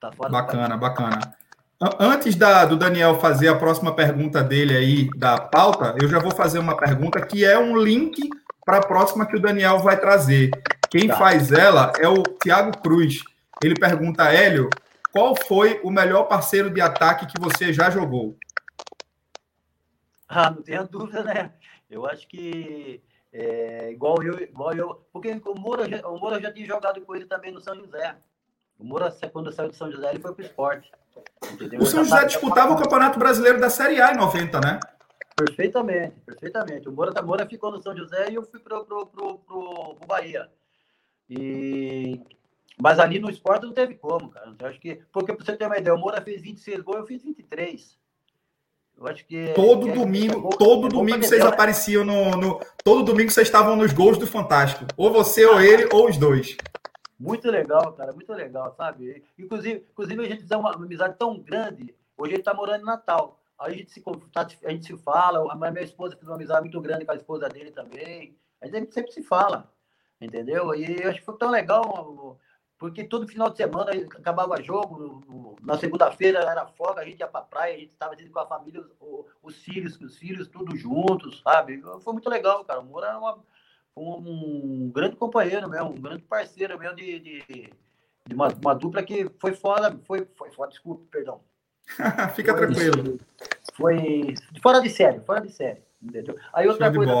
Tá bacana, bacana. Antes da, do Daniel fazer a próxima pergunta dele aí da pauta, eu já vou fazer uma pergunta que é um link para a próxima que o Daniel vai trazer. Quem tá. faz ela é o Thiago Cruz. Ele pergunta, Hélio, qual foi o melhor parceiro de ataque que você já jogou? Ah, não tenha dúvida, né? Eu acho que é, igual eu, igual eu, porque o Moura, o Moura já tinha jogado com ele também no São José. O Moura, quando saiu do São José, ele foi para o esporte. Entendeu? O São José disputava o Campeonato Brasileiro da Série A em 90, né? Perfeitamente, perfeitamente. O Moura, tá, Moura ficou no São José e eu fui para o Bahia. E... Mas ali no esporte não teve como, cara. Eu acho que... Porque, para você ter uma ideia, o Moura fez 26 gols, eu fiz 23. Eu acho que... Todo é, domingo, é, todo é domingo vocês né? apareciam no, no... Todo domingo vocês estavam nos gols do Fantástico. Ou você, ou ele, ou os dois. Muito legal, cara, muito legal, sabe? Inclusive, inclusive a gente tem uma, amizade tão grande. Hoje ele está morando em Natal. Aí a gente se, tá, a gente se fala. A minha esposa fez uma amizade muito grande com a esposa dele também. A gente sempre se fala, entendeu? E eu acho que foi tão legal, porque todo final de semana acabava jogo. Na segunda-feira era folga, a gente ia para praia, a gente estava com a família, os filhos, os filhos, tudo juntos, sabe? Foi muito legal, cara. O Moura era uma um, grande companheiro mesmo, um grande parceiro mesmo de, de, de uma, uma, dupla que foi fora, foi, foi fora, desculpa, perdão. Fica foi, tranquilo. Foi fora de série, fora de série. Entendeu? Aí outra coisa,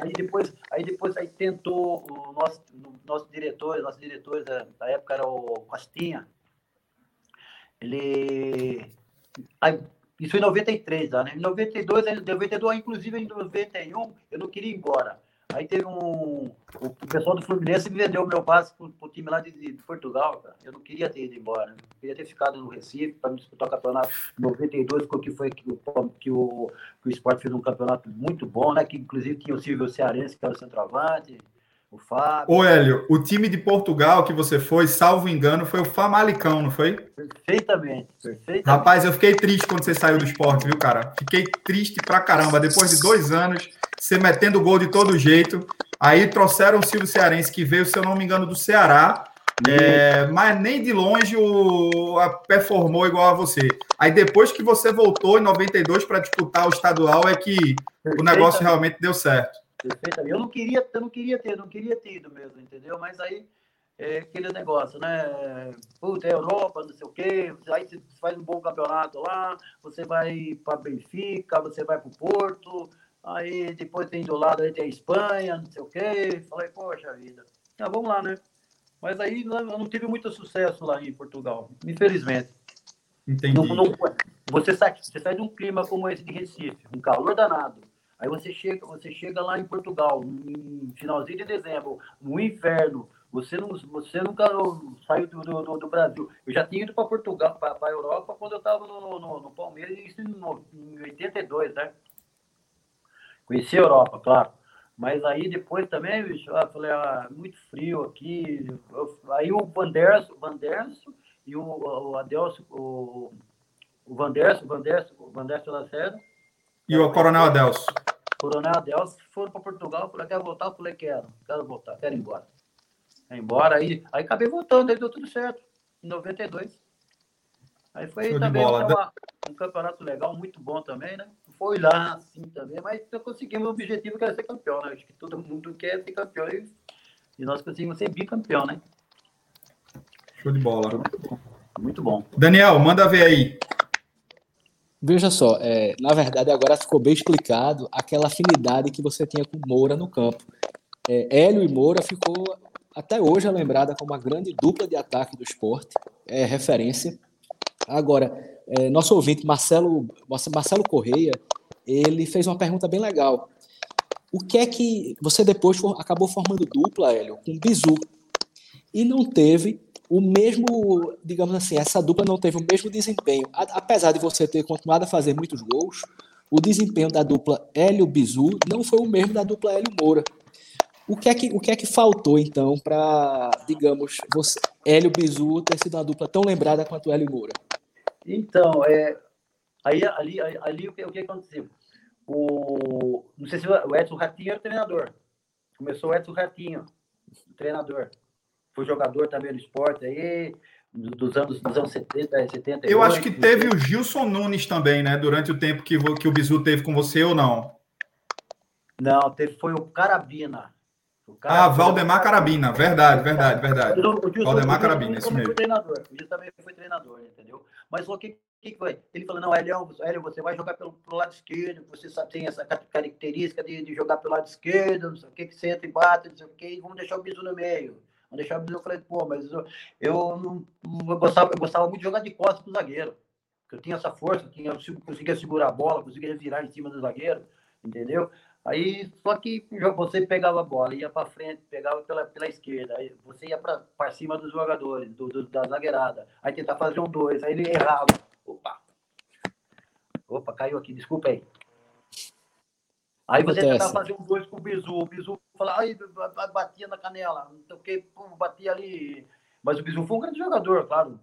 aí depois, aí depois aí tentou o nosso, nosso diretor, nosso diretor da, da época era o Costinha. Ele aí, isso foi em 93, tá, né? Em 92, em 92, inclusive em 91, eu não queria ir embora. Aí teve um. O pessoal do Fluminense vendeu o meu passe pro, pro time lá de, de, Portugal, cara. Eu não queria ter ido embora. Né? Eu queria ter ficado no Recife para disputar o campeonato 92, que foi que o, que o, que o Sport fez um campeonato muito bom, né? Que inclusive tinha o Silvio Cearense, que era o centroavante. O Fábio. Ô, Hélio, o time de Portugal que você foi, salvo engano, foi o Famalicão, não foi? Perfeitamente, perfeitamente. Rapaz, eu fiquei triste quando você saiu do esporte, viu, cara? Fiquei triste pra caramba. Depois de dois anos, você metendo gol de todo jeito. Aí trouxeram o Silvio Cearense, que veio, se eu não me engano, do Ceará. É, mas nem de longe o a, performou igual a você. Aí depois que você voltou em 92 para disputar o estadual é que o negócio realmente deu certo. Perfeitamente. Eu não queria, eu não queria ter, não queria ter ido mesmo, entendeu? Mas aí é aquele negócio, né? Puta, é Europa, não sei o quê. Aí você faz um bom campeonato lá, você vai para Benfica, você vai para o Porto, aí depois tem do lado aí tem a Espanha, não sei o quê. Falei, poxa vida. Ah, vamos lá, né? Mas aí eu não tive muito sucesso lá em Portugal, infelizmente. Entendi. Não, não, você, sai, você sai de um clima como esse de Recife, um calor danado Aí você chega, você chega lá em Portugal, em finalzinho de dezembro, no inverno. Você, não, você nunca saiu do, do, do Brasil. Eu já tinha ido para Portugal, para a Europa, quando eu estava no, no, no, Palmeiras, isso em 82, né? Conheci a Europa, claro. Mas aí depois também, bicho, eu falei, ah, muito frio aqui. Eu, aí o Vanderso, Vanderso e o, o Adelso, o, o Vanderso, Vanderso, Vanderso Lacerda, e o Coronel Adelso? Coronel Adelso foram para Portugal, falei, quer voltar? Eu falei, quero, quero voltar, quero ir embora. Ir embora, aí, aí acabei voltando, aí deu tudo certo, em 92. Aí foi Show também uma, um campeonato legal, muito bom também, né? Foi lá, assim, também, mas conseguimos o objetivo que era ser campeão, né? Acho que todo mundo quer ser campeão e, e nós conseguimos ser bicampeão, né? Show de bola. Muito bom. Daniel, manda ver aí. Veja só, é, na verdade agora ficou bem explicado aquela afinidade que você tinha com Moura no campo. É, Hélio e Moura ficou até hoje lembrada como uma grande dupla de ataque do esporte, é referência. Agora, é, nosso ouvinte Marcelo, Marcelo Correia, ele fez uma pergunta bem legal. O que é que você depois for, acabou formando dupla, Hélio, com Bizu, e não teve o mesmo, digamos assim, essa dupla não teve o mesmo desempenho. Apesar de você ter continuado a fazer muitos gols, o desempenho da dupla Hélio Bizu não foi o mesmo da dupla Hélio Moura. O que é que, o que, é que faltou, então, para, digamos, você, Hélio Bizu ter sido uma dupla tão lembrada quanto Hélio Moura? Então, é, aí, ali, ali, ali o, que, o que aconteceu? O, não sei se o Edson Ratinho era o treinador. Começou o Edson Ratinho, o treinador foi jogador também no esporte aí, dos anos, dos anos 70, 70. Eu acho que teve o Gilson Nunes também, né? Durante o tempo que, que o Bizu teve com você ou não? Não, teve, foi o Carabina. O Carabina. Ah, Valdemar Carabina, verdade, verdade, verdade. O, o Valdemar Carabina, isso mesmo. Foi treinador, o Gilson também foi treinador, entendeu? Mas o que, que foi? Ele falou, não, Hélio, Hélio, você vai jogar pelo, pelo lado esquerdo, você sabe, tem essa característica de, de jogar pelo lado esquerdo, não sei o que, que você entra e bate, não sei o que, vamos deixar o Bizu no meio. Quando deixar o eu falei, pô, mas eu, eu não eu gostava, eu gostava muito de jogar de costas pro zagueiro. Eu tinha essa força, tinha, eu conseguia segurar a bola, conseguia virar em cima do zagueiro, entendeu? Aí, só que você pegava a bola, ia para frente, pegava pela, pela esquerda, aí você ia para cima dos jogadores, do, do, da zagueirada, aí tentar fazer um dois, aí ele errava. Opa! Opa, caiu aqui, desculpa aí. Aí você tentava fazer um dois com o Bizu, o Bizu falava, aí batia na canela, não sei o que, batia ali. Mas o Bizu foi um grande jogador, claro.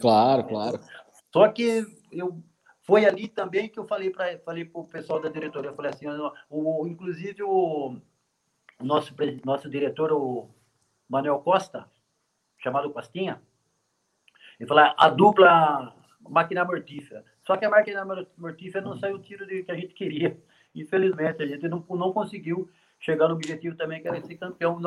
Claro, claro. Só que eu foi ali também que eu falei para falei o pessoal da diretoria, eu falei assim, o, inclusive o, nosso, nosso diretor, o Manuel Costa, chamado Costinha, ele falou, a dupla máquina mortífera. Só que a máquina mortífera não saiu o tiro que a gente queria. Infelizmente, a gente não, não conseguiu chegar no objetivo também, que era ser campeão.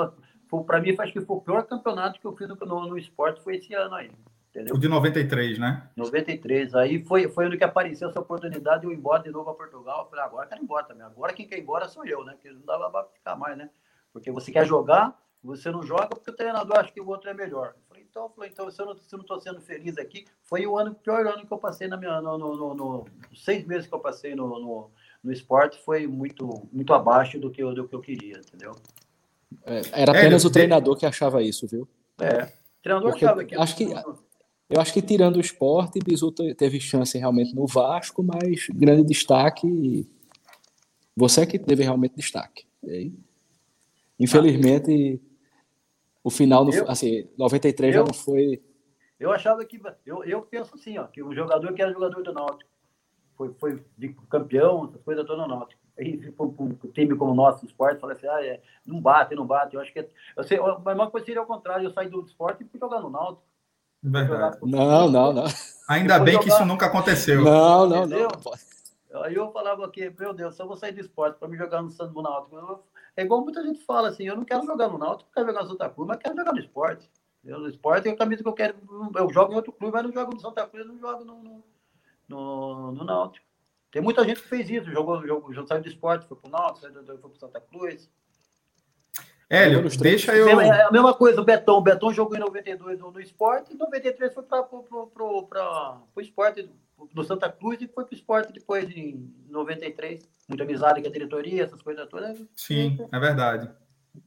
Para mim, acho que foi o pior campeonato que eu fiz no, no, no esporte, foi esse ano aí. Entendeu? O de 93, né? 93. Aí foi, foi onde que apareceu essa oportunidade de eu ir embora de novo a Portugal. Eu falei, agora eu quero ir embora também. Agora quem quer ir embora sou eu, né? Porque não dava para ficar mais, né? Porque você quer jogar, você não joga porque o treinador acha que o outro é melhor. Eu falei, então, eu falei, então se eu não estou sendo feliz aqui, foi o ano, pior ano que eu passei na minha, no, no, no, no seis meses que eu passei no, no esporte foi muito, muito abaixo do que eu, do que eu queria, entendeu? É, era apenas é, o treinador que achava isso, viu? É, o treinador Porque achava que... Acho que eu acho que tirando o esporte, Bisu teve chance realmente no Vasco, mas grande destaque. Você é que teve realmente destaque. Aí, infelizmente, o final, eu, assim, 93 eu, já não foi. Eu achava que. Eu, eu penso assim, ó, que o jogador que era jogador do Náutico foi, foi campeão, essas coisas todas no Náutico. Aí, para um time como o nosso, esporte, falei assim: ah, é, não bate, não bate. Eu acho que. É, eu sei, a mesma coisa seria ao contrário, eu saí do esporte e fui jogar no Náutico. Verdade. Não, não, não. Ainda bem que isso nunca aconteceu. Não, não, não. Aí eu falava aqui, meu Deus, se eu vou sair do esporte para me jogar no Santo Náutico. É igual muita gente fala assim, eu não quero jogar no Náutico, não quero jogar no Santa Cruz, mas quero jogar no esporte. Eu, no esporte é a camisa que eu quero. Eu jogo em outro clube, mas não jogo no Santa Cruz, não jogo no, no, no, no Náutico. Tem muita gente que fez isso, jogou, jogou, jogou saiu do esporte, foi pro Náutico, foi pro Santa Cruz. Hélio, deixa eu. É a mesma coisa, o Betão. O Betão jogou em 92 no, no esporte, e em 93 foi para o esporte do Santa Cruz e foi para o esporte depois em 93. Muita amizade com a diretoria, essas coisas todas. Sim, é verdade.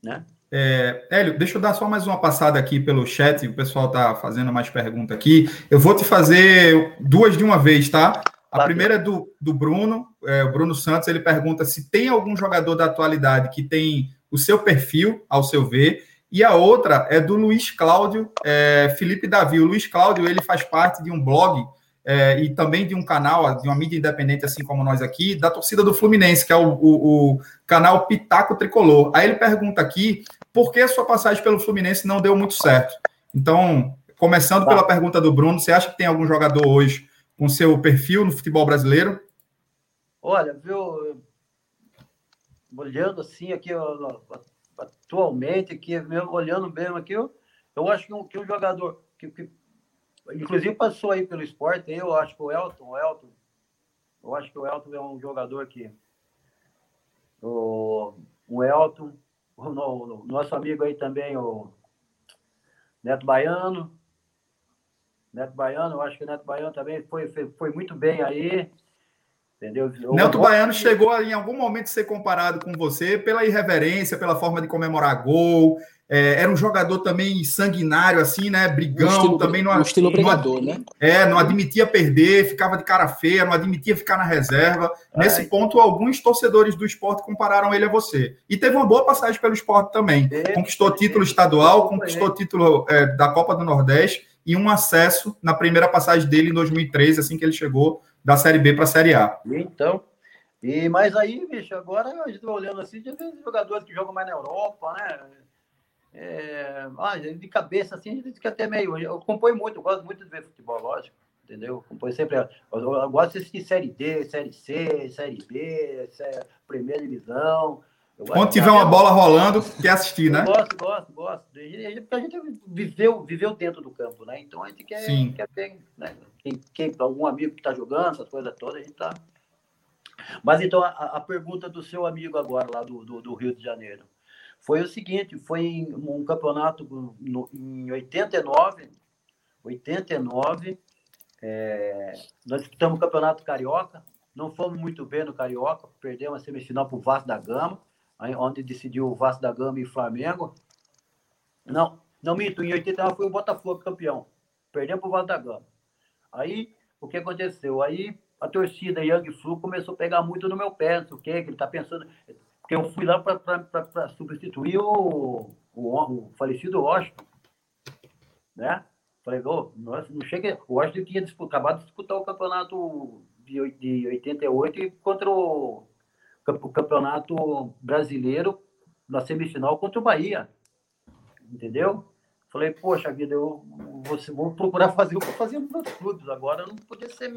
Né? É, Hélio, deixa eu dar só mais uma passada aqui pelo chat, o pessoal está fazendo mais perguntas aqui. Eu vou te fazer duas de uma vez, tá? A primeira é do, do Bruno, é, o Bruno Santos, ele pergunta se tem algum jogador da atualidade que tem o seu perfil, ao seu ver, e a outra é do Luiz Cláudio é, Felipe Davi. O Luiz Cláudio ele faz parte de um blog é, e também de um canal, de uma mídia independente, assim como nós aqui, da torcida do Fluminense, que é o, o, o canal Pitaco Tricolor. Aí ele pergunta aqui por que a sua passagem pelo Fluminense não deu muito certo. Então, começando tá. pela pergunta do Bruno, você acha que tem algum jogador hoje com seu perfil no futebol brasileiro? Olha, viu, olhando assim aqui atualmente, aqui, mesmo, olhando mesmo aqui, eu, eu acho que um, que um jogador que, que, inclusive passou aí pelo esporte, eu acho que o Elton, o Elton, eu acho que o Elton é um jogador que o, o Elton, o, o nosso amigo aí também, o Neto Baiano, Neto Baiano, eu acho que o Neto Baiano também foi, foi, foi muito bem aí. Entendeu? Neto Baiano chegou em algum momento a ser comparado com você pela irreverência, pela forma de comemorar gol. É, era um jogador também sanguinário, assim, né? Brigão, estilo, também não, estilo brigador, não, né? É, não admitia perder, ficava de cara feia, não admitia ficar na reserva. Ai. Nesse ponto, alguns torcedores do esporte compararam ele a você. E teve uma boa passagem pelo esporte também. É, conquistou título estadual, conquistou título é, da Copa do Nordeste e um acesso na primeira passagem dele em 2013, assim que ele chegou da Série B para a Série A. Então, e, mas aí, bicho, agora a gente está olhando assim, já vê jogadores que jogam mais na Europa, né? É, ah, de cabeça, assim, a gente fica até meio. Eu compõe muito, eu gosto muito de ver futebol, lógico, entendeu? Compõe sempre. Eu, eu gosto de assistir Série D, Série C, Série B, série, Primeira Divisão. Quando tiver uma bola rolando, quer assistir, né? Gosto, gosto, gosto. Porque a gente viveu, viveu dentro do campo, né? Então a gente quer, Sim. quer ver, né? Quem, quem, algum amigo que está jogando, essas coisas todas, a gente está. Mas então a, a, pergunta do seu amigo agora, lá do, do, do, Rio de Janeiro, foi o seguinte: foi um campeonato no, em 89, 89, é, nós disputamos o campeonato carioca, não fomos muito bem no carioca, perdemos a semifinal para o Vasco da Gama onde decidiu o Vasco da Gama e Flamengo. Não, não minto, em 89 foi o Botafogo campeão. Perdemos para o Vasco da Gama. Aí, o que aconteceu? Aí a torcida Young Flu começou a pegar muito no meu pé, o que ele está pensando. Porque eu fui lá para substituir o, o, o, falecido Washington. Né? Falei, oh, nossa, não chega. O Washington tinha acabado de disputar o campeonato de, de 88 contra o o campeonato brasileiro na semifinal contra o Bahia. Entendeu? Falei, poxa vida, eu vou, vou procurar fazer o que eu fazia nos outros clubes. Agora não podia ser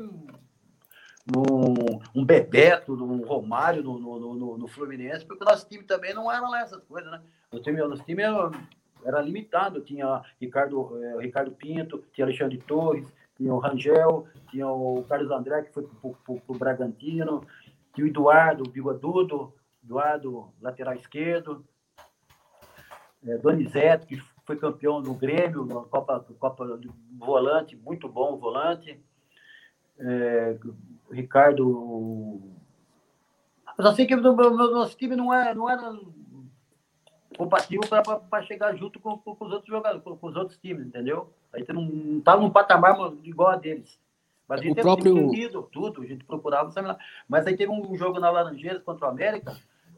um, um Bebeto, um Romário no, no, no, no, Fluminense, porque o nosso time também não era lá essas coisas, né? O time, nosso time era, era limitado. Tinha Ricardo, é, Ricardo Pinto, tinha Alexandre Torres, tinha o Rangel, tinha o Carlos André, que foi para o Bragantino, e o Eduardo, o Bigodudo, Eduardo, lateral esquerdo, é, Donizete, que foi campeão do Grêmio, na Copa, Copa do Volante, muito bom volante, é, Ricardo, Eu só sei que o nosso time não era, não era compatível para chegar junto com, com, os outros jogadores, com, com, os outros times, entendeu? A gente não estava num patamar igual a deles. Mas a gente o próprio... Unido, tudo, a gente procurava, sabe lá. Mas aí teve um jogo na Laranjeiras contra o América,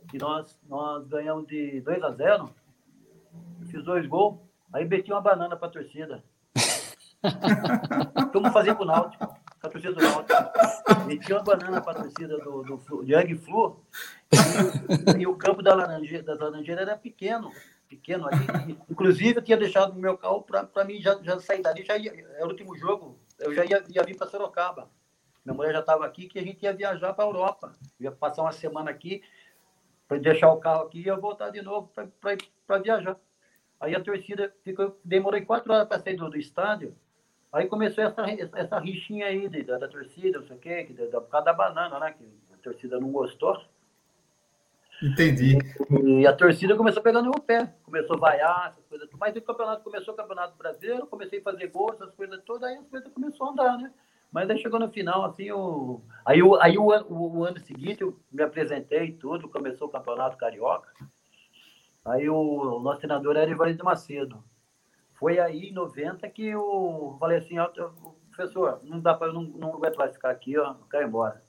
que nós, nós ganhamos de 2 a 0 fiz dois gols, aí meti uma banana para a torcida. Como fazer com o Náutico, a torcida do Náutico. Meti uma banana para a torcida do, do, do Young Flu, e, e, o campo da Laranjeira, das Laranjeiras era pequeno pequeno ali. Inclusive, eu tinha deixado o meu carro para mim já, já sair dali. Já ia, era o último jogo, eu já ia, ia vir para Sorocaba. Minha mulher já estava aqui, que a gente ia viajar para a Europa. Eu ia passar uma semana aqui, para deixar o carro aqui e ia voltar de novo para viajar. Aí a torcida ficou, demorei quatro horas para sair do, do, estádio. Aí começou essa, essa rixinha aí de, da, da, torcida, não sei o quê, que, da, por causa da banana, né? Que a torcida não gostou. Entendi. E, e, a torcida começou pegando meu pé, começou a vaiar, essas coisas. Mas o campeonato começou o campeonato brasileiro, comecei a fazer gols, essas coisas todas, aí as coisas começaram a andar, né? Mas aí chegou no final, assim, o... aí, o, aí o, o, o ano seguinte eu me apresentei e tudo, começou o campeonato carioca. Aí o, o nosso treinador era Evaristo Macedo. Foi aí em 90 que eu falei assim, ó, professor, não dá para não, não aguento ficar aqui, ó, eu quero ir embora.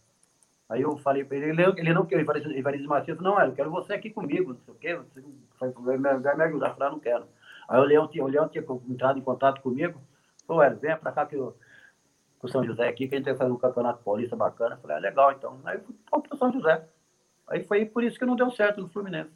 Aí eu falei para ele, ele, ele não quer, Evaristo Macedo, não, eu quero você aqui comigo, não sei o quê, vai, vai me ajudar. Eu falei, ah, não quero. Aí o Leão, o Leão tinha entrado em contato comigo, falou, Hélio, venha para cá que eu, o São José aqui, que a gente vai fazer um campeonato paulista bacana. Eu falei, ah, legal, então. Aí eu fui para São José. Aí foi por isso que não deu certo no Fluminense.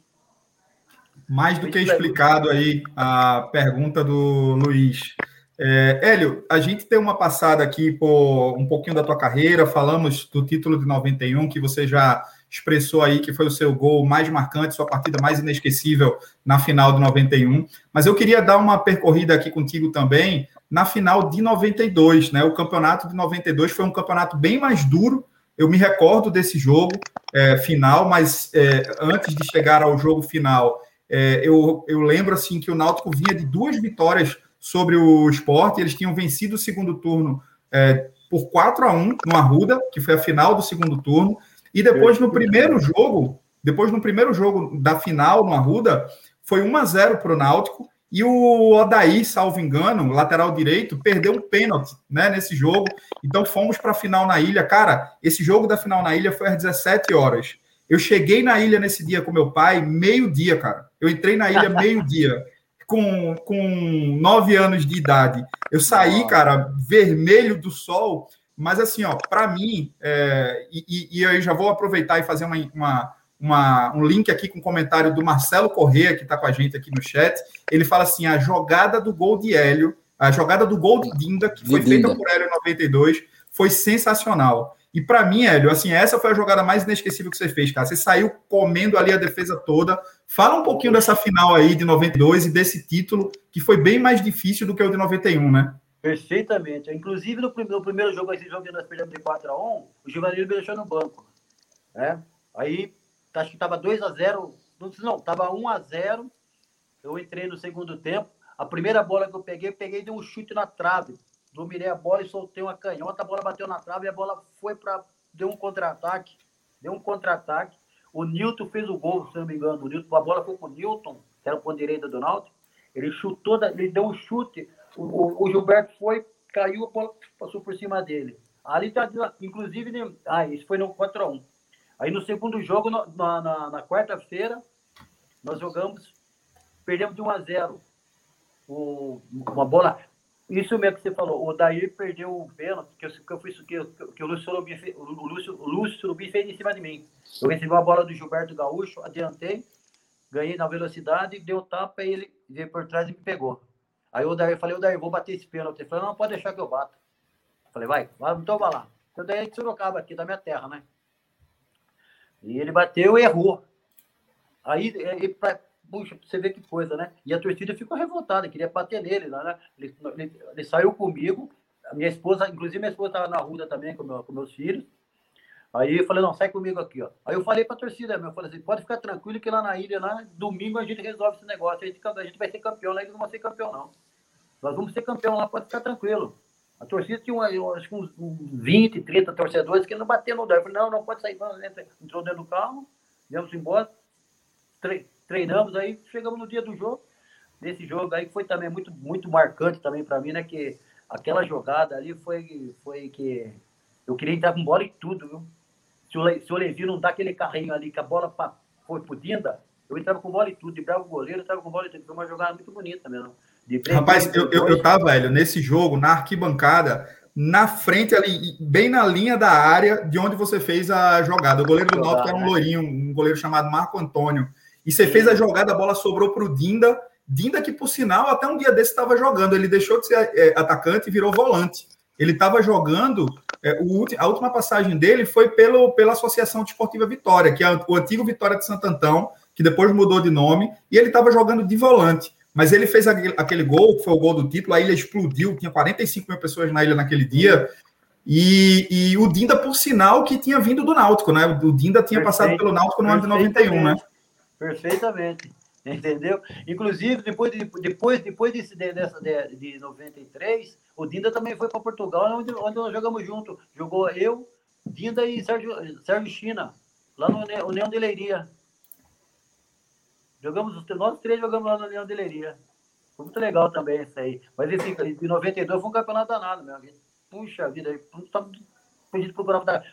Mais do que explicado aí a pergunta do Luiz. É, Hélio, a gente tem uma passada aqui por um pouquinho da tua carreira, falamos do título de 91, que você já expressou aí que foi o seu gol mais marcante, sua partida mais inesquecível na final de 91. Mas eu queria dar uma percorrida aqui contigo também na final de 92, né? O campeonato de 92 foi um campeonato bem mais duro. Eu me recordo desse jogo é, final, mas é, antes de chegar ao jogo final, é, eu, eu lembro assim que o Náutico vinha de duas vitórias sobre o esporte. Eles tinham vencido o segundo turno é, por 4 a 1 no Arruda, que foi a final do segundo turno. E depois, no primeiro jogo, depois no primeiro jogo da final no Arruda, foi 1 a 0 para o Náutico. E o Odaí, salvo engano, lateral direito, perdeu um pênalti né, nesse jogo. Então fomos para a final na ilha. Cara, esse jogo da final na ilha foi às 17 horas. Eu cheguei na ilha nesse dia com meu pai, meio-dia, cara. Eu entrei na ilha meio-dia com, com nove anos de idade. Eu saí, cara, vermelho do sol, mas assim, ó, para mim, é, e, e, eu já vou aproveitar e fazer uma, uma, uma, um link aqui com o um comentário do Marcelo Corrêa, que está com a gente aqui no chat. Ele fala assim: a jogada do gol de Hélio, a jogada do gol de Dinda, que foi feita por Hélio em 92, foi sensacional. E para mim, Hélio, assim, essa foi a jogada mais inesquecível que você fez, cara. Você saiu comendo ali a defesa toda. Fala um pouquinho dessa final aí de 92 e desse título, que foi bem mais difícil do que o de 91, né? Perfeitamente. Inclusive, no, no primeiro jogo, esse jogo que nós perdemos de 4 a 1 o Giovanni me deixou no banco. Né? Aí, acho que estava 2 a 0 Não, estava 1 a 0 Eu entrei no segundo tempo. A primeira bola que eu peguei, peguei de um chute na trave dominei a bola e soltei uma canhota, a bola bateu na trave e a bola foi para. deu um contra-ataque. Deu um contra-ataque. O Newton fez o gol, se não me engano. O Newton, a bola foi com o Newton, que era o direita do Náutico. Ele chutou, ele deu um chute. O, o, o, Gilberto foi, caiu, a bola passou por cima dele. Ali tá, inclusive, né, ah, isso foi no 4x1. Aí no segundo jogo, na, na, na quarta-feira, nós jogamos, perdemos de 1 a 0 o, uma bola isso mesmo que você falou, o Daí perdeu o pênalti que eu, que eu fiz que, que o Lúcio Lubim o Lúcio, o Lúcio Lubim fez em cima de mim. Eu recebi a bola do Gilberto Gaúcho, adiantei, ganhei na velocidade, deu tapa e ele veio por trás e me pegou. Aí o eu falei, o Daí, vou bater esse pênalti. Ele falou, não, pode deixar que eu bato. Eu falei, vai, vai então vai lá. Então daí é de Sorocaba, aqui da minha terra, né? E ele bateu e errou. Aí, pra, Puxa, você vê que coisa, né? E a torcida ficou revoltada, queria bater nele, né? Ele, ele, ele saiu comigo, a minha esposa, inclusive minha esposa estava na rua também com, meu, com meus filhos. Aí eu falei, não, sai comigo aqui, ó. Aí eu falei para a torcida, eu falei assim, pode ficar tranquilo que lá na ilha, lá, domingo a gente resolve esse negócio, a gente, a gente vai ser campeão, lá eles não vão ser campeão, não. Nós vamos ser campeão lá, pode ficar tranquilo. A torcida tinha uma, acho que uns, uns 20, 30 torcedores que não bateram no dó. Eu falei, não, não pode sair. Entrou dentro do carro, viemos embora, treinamos, aí chegamos no dia do jogo. Nesse jogo aí foi também muito, muito marcante também para mim, né? Que aquela jogada ali foi, foi que eu queria entrar com bola e tudo, viu? Se o, se o Levi não dá aquele carrinho ali que a bola pra, foi pro Dinda, eu entrava com bola e tudo, driblava o goleiro, entrava com bola e tudo. Foi uma jogada muito bonita mesmo. Rapaz, eu, eu, eu tava, velho, nesse jogo, na arquibancada, na frente ali, bem na linha da área de onde você fez a jogada. O goleiro do Náutico era um né? loirinho, um goleiro chamado Marco Antônio. E você fez a jogada, a bola sobrou pro Dinda. Dinda que, por sinal, até um dia desse estava jogando. Ele deixou de ser é, atacante e virou volante. Ele estava jogando. É, o, a última passagem dele foi pelo, pela Associação Desportiva Vitória, que é o antigo Vitória de Santo Antão, que depois mudou de nome, e ele estava jogando de volante. Mas ele fez aquele, aquele gol, que foi o gol do título, a ilha explodiu, tinha 45 mil pessoas na ilha naquele dia. E, e o Dinda, por sinal, que tinha vindo do Náutico, né? O Dinda tinha passado pelo Náutico no ano de 91, né? Perfeitamente. Entendeu? Inclusive, depois, de, depois, depois desse, dessa, de, de 93, o Dinda também foi para Portugal, onde, onde nós jogamos junto. Jogou eu, Dinda e Sérgio, Sérgio China, lá no União de Leiria. Jogamos, nós três jogamos lá na União de Leiria. Foi muito legal também isso aí. Mas esse de 92 foi um campeonato danado mesmo. Puxa vida, a gente procurava dar,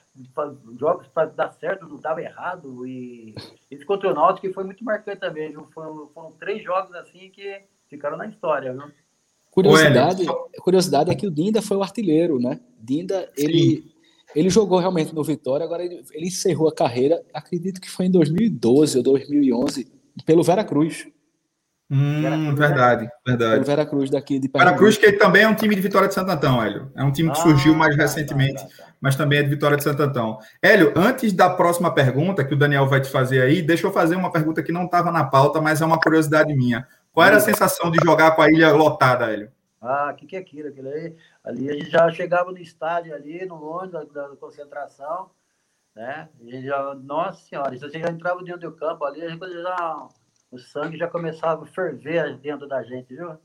jogos para dar certo, não dava errado. E esse contra o Náutico foi muito marcante também. Viu? Foram, foram três jogos assim que ficaram na história. Viu? Curiosidade, curiosidade é que o Dinda foi o artilheiro, né? Dinda, ele, ele jogou realmente no Vitória, agora ele, ele encerrou a carreira, acredito que foi em 2012 ou 2011, pelo Veracruz. Hum, Veracruz, verdade, verdade. Pelo Veracruz daqui de Pernambuco. Veracruz, que também é um time de Vitória de Santo Antão, Hélio. É um time que ah, surgiu mais tá, recentemente, tá, tá, tá, mas também é de Vitória de Santo Antão. Hélio, antes da próxima pergunta que o Daniel vai te fazer aí, deixa eu fazer uma pergunta que não estava na pauta, mas é uma curiosidade minha. Qual era a sensação de jogar com a ilha lotada, Hélio? Ah, o que, que é aquilo? aquilo aí, ali a gente já chegava no estádio ali, no ônibus da, da concentração, né? E já, nossa senhora, se você já entrava dentro do campo ali, a gente já, o sangue já começava a ferver dentro da gente, viu?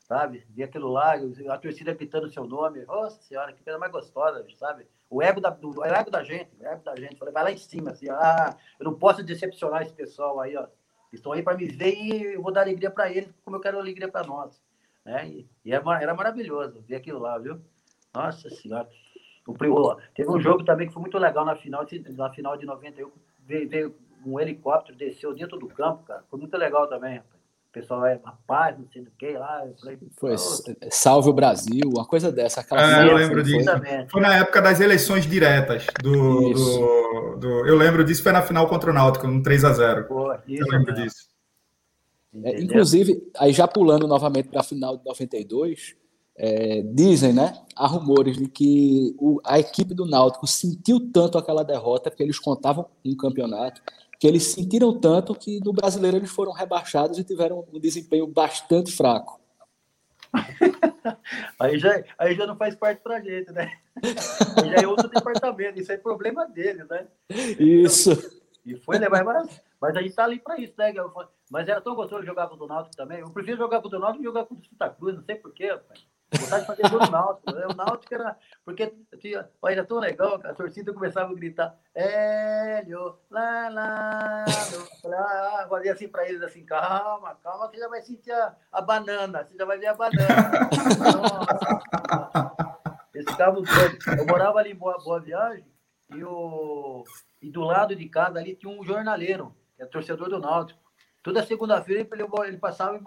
Sabe? Via aquilo lá, a torcida gritando seu nome. Nossa senhora, que coisa mais gostosa, sabe? O ego da, do, o ego da gente, o ego da gente. Falei, vai lá em cima, assim, ah, eu não posso decepcionar esse pessoal aí, ó. Estão aí para me ver e eu vou dar alegria para eles, como eu quero alegria para nós. Né? E, e era, era maravilhoso ver aquilo lá, viu? Nossa senhora. O, teve um jogo também que foi muito legal na final, na final de 91. Veio, veio um helicóptero, desceu dentro do campo, cara. Foi muito legal também, rapaz. O pessoal é rapaz, não sei do que lá. Falei, foi Salve o Brasil, uma coisa dessa. Aquela é, eu lembro disso. Foi. foi na época das eleições diretas do, do, do, Eu lembro disso, foi na final contra o Náutico, um 3 a 0 Pô, Eu lembro mesmo. disso. É, inclusive, aí já pulando novamente para a final de 92, é, dizem, né? Há rumores de que o, a equipe do Náutico sentiu tanto aquela derrota, porque eles contavam um campeonato, que eles sentiram tanto que no brasileiro eles foram rebaixados e tiveram um desempenho bastante fraco. aí, já, aí já não faz parte pra gente, né? Aí já é outro departamento, isso é problema dele, né? Isso. Então, e foi levar, mas, mas a gente tá ali para isso, né? Mas era tão gostoso jogar com o Náutico também. Eu prefiro jogar com o Náutico que jogar com o Santa Cruz, não sei porquê, rapaz. Vontade de fazer gol no Náutico. Né? O Náutico era. Porque tinha, era tão legal, a torcida começava a gritar: Hélio, lá, lá, lá. Fazia assim para eles: assim, calma, calma, você já vai sentir a, a banana, você já vai ver a banana. Doidos. Eu morava ali em Boa, Boa Viagem e, o, e do lado de casa ali tinha um jornaleiro, que é torcedor do Náutico. Toda segunda-feira ele, ele passava,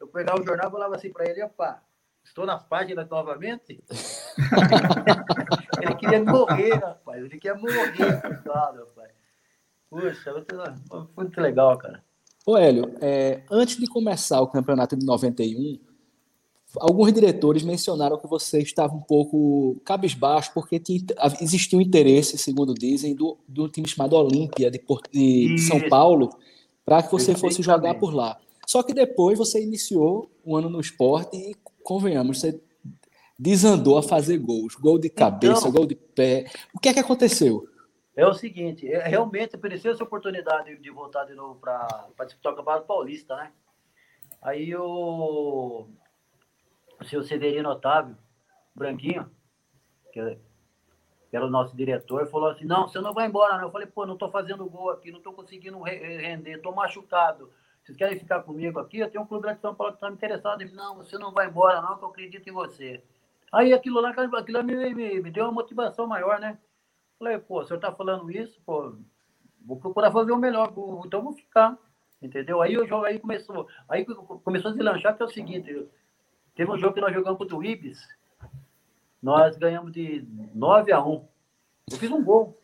eu pegava o jornal e falava assim para ele: opa Estou nas páginas novamente? ele queria morrer, rapaz. Ele queria morrer, rapaz. Puxa, foi muito legal, cara. Ô, Hélio, é, antes de começar o campeonato de 91, alguns diretores mencionaram que você estava um pouco cabisbaixo, porque tinha, existia um interesse, segundo dizem, do, do time chamado Olímpia de, de São Paulo, para que você fosse jogar por lá. Só que depois você iniciou um ano no esporte e convenhamos, você desandou a fazer gols, gol de cabeça, então, gol de pé. O que é que aconteceu? É o seguinte, é, realmente apareceu essa oportunidade de voltar de novo para disputar o Campeonato Paulista, né? Aí o, o seu Severino Otávio Branquinho, que era o nosso diretor, falou assim: Não, você não vai embora, não. Eu falei: Pô, não estou fazendo gol aqui, não estou conseguindo render, estou machucado. Vocês querem ficar comigo aqui? Eu tenho um clube lá de São Paulo que está me interessado. Ele, não, você não vai embora, não, que eu acredito em você. Aí aquilo lá, aquilo lá me, me, me deu uma motivação maior, né? Falei, pô, o senhor está falando isso, pô, vou procurar fazer o melhor, então vou ficar. Entendeu? Aí o jogo aí começou. Aí começou a deslanchar, que é o seguinte: teve um jogo que nós jogamos contra o Ibis, nós ganhamos de 9 a 1. Eu fiz um gol.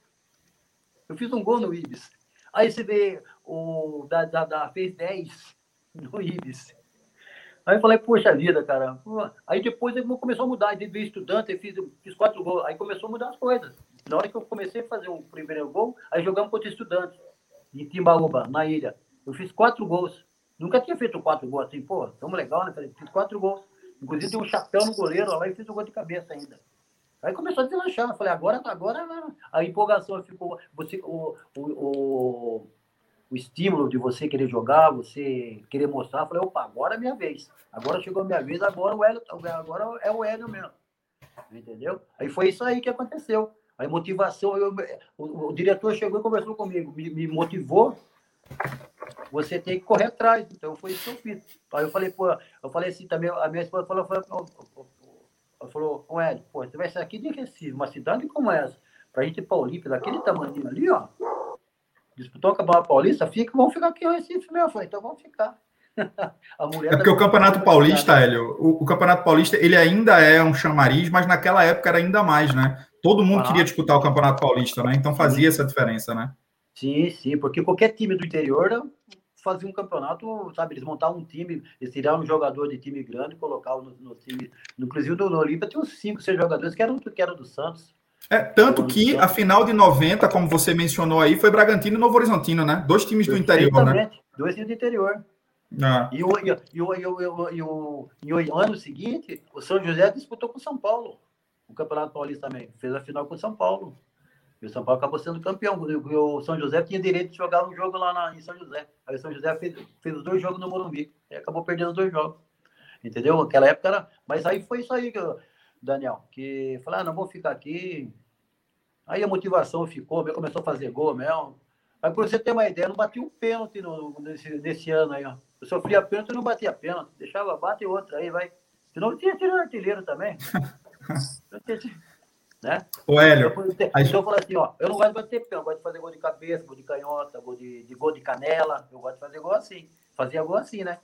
Eu fiz um gol no Ibis. Aí você vê, o da, da, da fez 10 no Ibis. Aí eu falei, poxa vida, cara. Aí depois começou a mudar. Veio estudante, eu fiz, fiz quatro gols. Aí começou a mudar as coisas. Na hora que eu comecei a fazer o primeiro gol, aí jogamos contra estudantes de Timbaúba, na ilha. Eu fiz quatro gols. Nunca tinha feito quatro gols assim, pô, tão legal, né? Fiz quatro gols. Inclusive tem um chapéu no goleiro lá e fiz um gol de cabeça ainda. Aí começou a deslanchar. Eu falei, agora, agora a empolgação ficou. Você, o, o, o, o, estímulo de você querer jogar, você querer mostrar. Eu falei, opa, agora é minha vez. Agora chegou a minha vez, agora o Hélio, agora é o Hélio mesmo. Entendeu? Aí foi isso aí que aconteceu. Aí motivação, eu, o, o, diretor chegou e conversou comigo, me, me, motivou. Você tem que correr atrás. Então foi isso que eu fiz. Aí eu falei, pô, eu falei assim também, a minha esposa falou, falou, ela falou, ô Hélio, pô, você vai sair aqui de Recife, uma cidade como essa, pra gente ir pra Olímpia, daquele tamanho ali, ó. Disputou o Campeonato Paulista, fica, vamos ficar aqui em Recife mesmo. Eu falei, então vamos ficar. a é porque o Campeonato Paulista, Hélio, o, o, Campeonato Paulista, ele ainda é um chamariz, mas naquela época era ainda mais, né? Todo mundo ah. queria disputar o Campeonato Paulista, né? Então fazia essa diferença, né? Sim, sim, porque qualquer time do interior fazia um campeonato, sabe? Eles montavam um time, eles tiravam um jogador de time grande colocavam no, no time. Inclusive no, no Olímpia tinha uns 5, 6 jogadores que eram, que eram do Santos. É, tanto que a final de 90, como você mencionou aí, foi Bragantino e Novo Horizontino, né? Dois times do interior, né? Dois times do interior. Ah. E, o, e, o, e, o, e, o, e, o, e o ano seguinte, o São José disputou com o São Paulo. O Campeonato Paulista também. Fez a final com o São Paulo. E o São Paulo acabou sendo campeão. O São José tinha direito de jogar um jogo lá na, em São José. Aí o São José fez, fez os dois jogos no Morumbi. E acabou perdendo os dois jogos. Entendeu? Aquela época era. Mas aí foi isso aí, eu, Daniel. Que falei, ah, não vou ficar aqui. Aí a motivação ficou, começou a fazer gol mesmo. Aí, para você ter uma ideia, eu não bati um pênalti no, nesse, nesse ano aí, ó. Eu sofria pênalti e não batia pênalti. Deixava, bate outro aí, vai. Senão tinha tiro artilheiro também. né? O Hélio. Então, a... eu falo assim, ó, eu não gosto de bater pênalti, eu gosto de fazer gol de cabeça, gol de canhota, gol de, de gol de canela. Eu gosto de fazer gol assim. Fazia gol assim, né?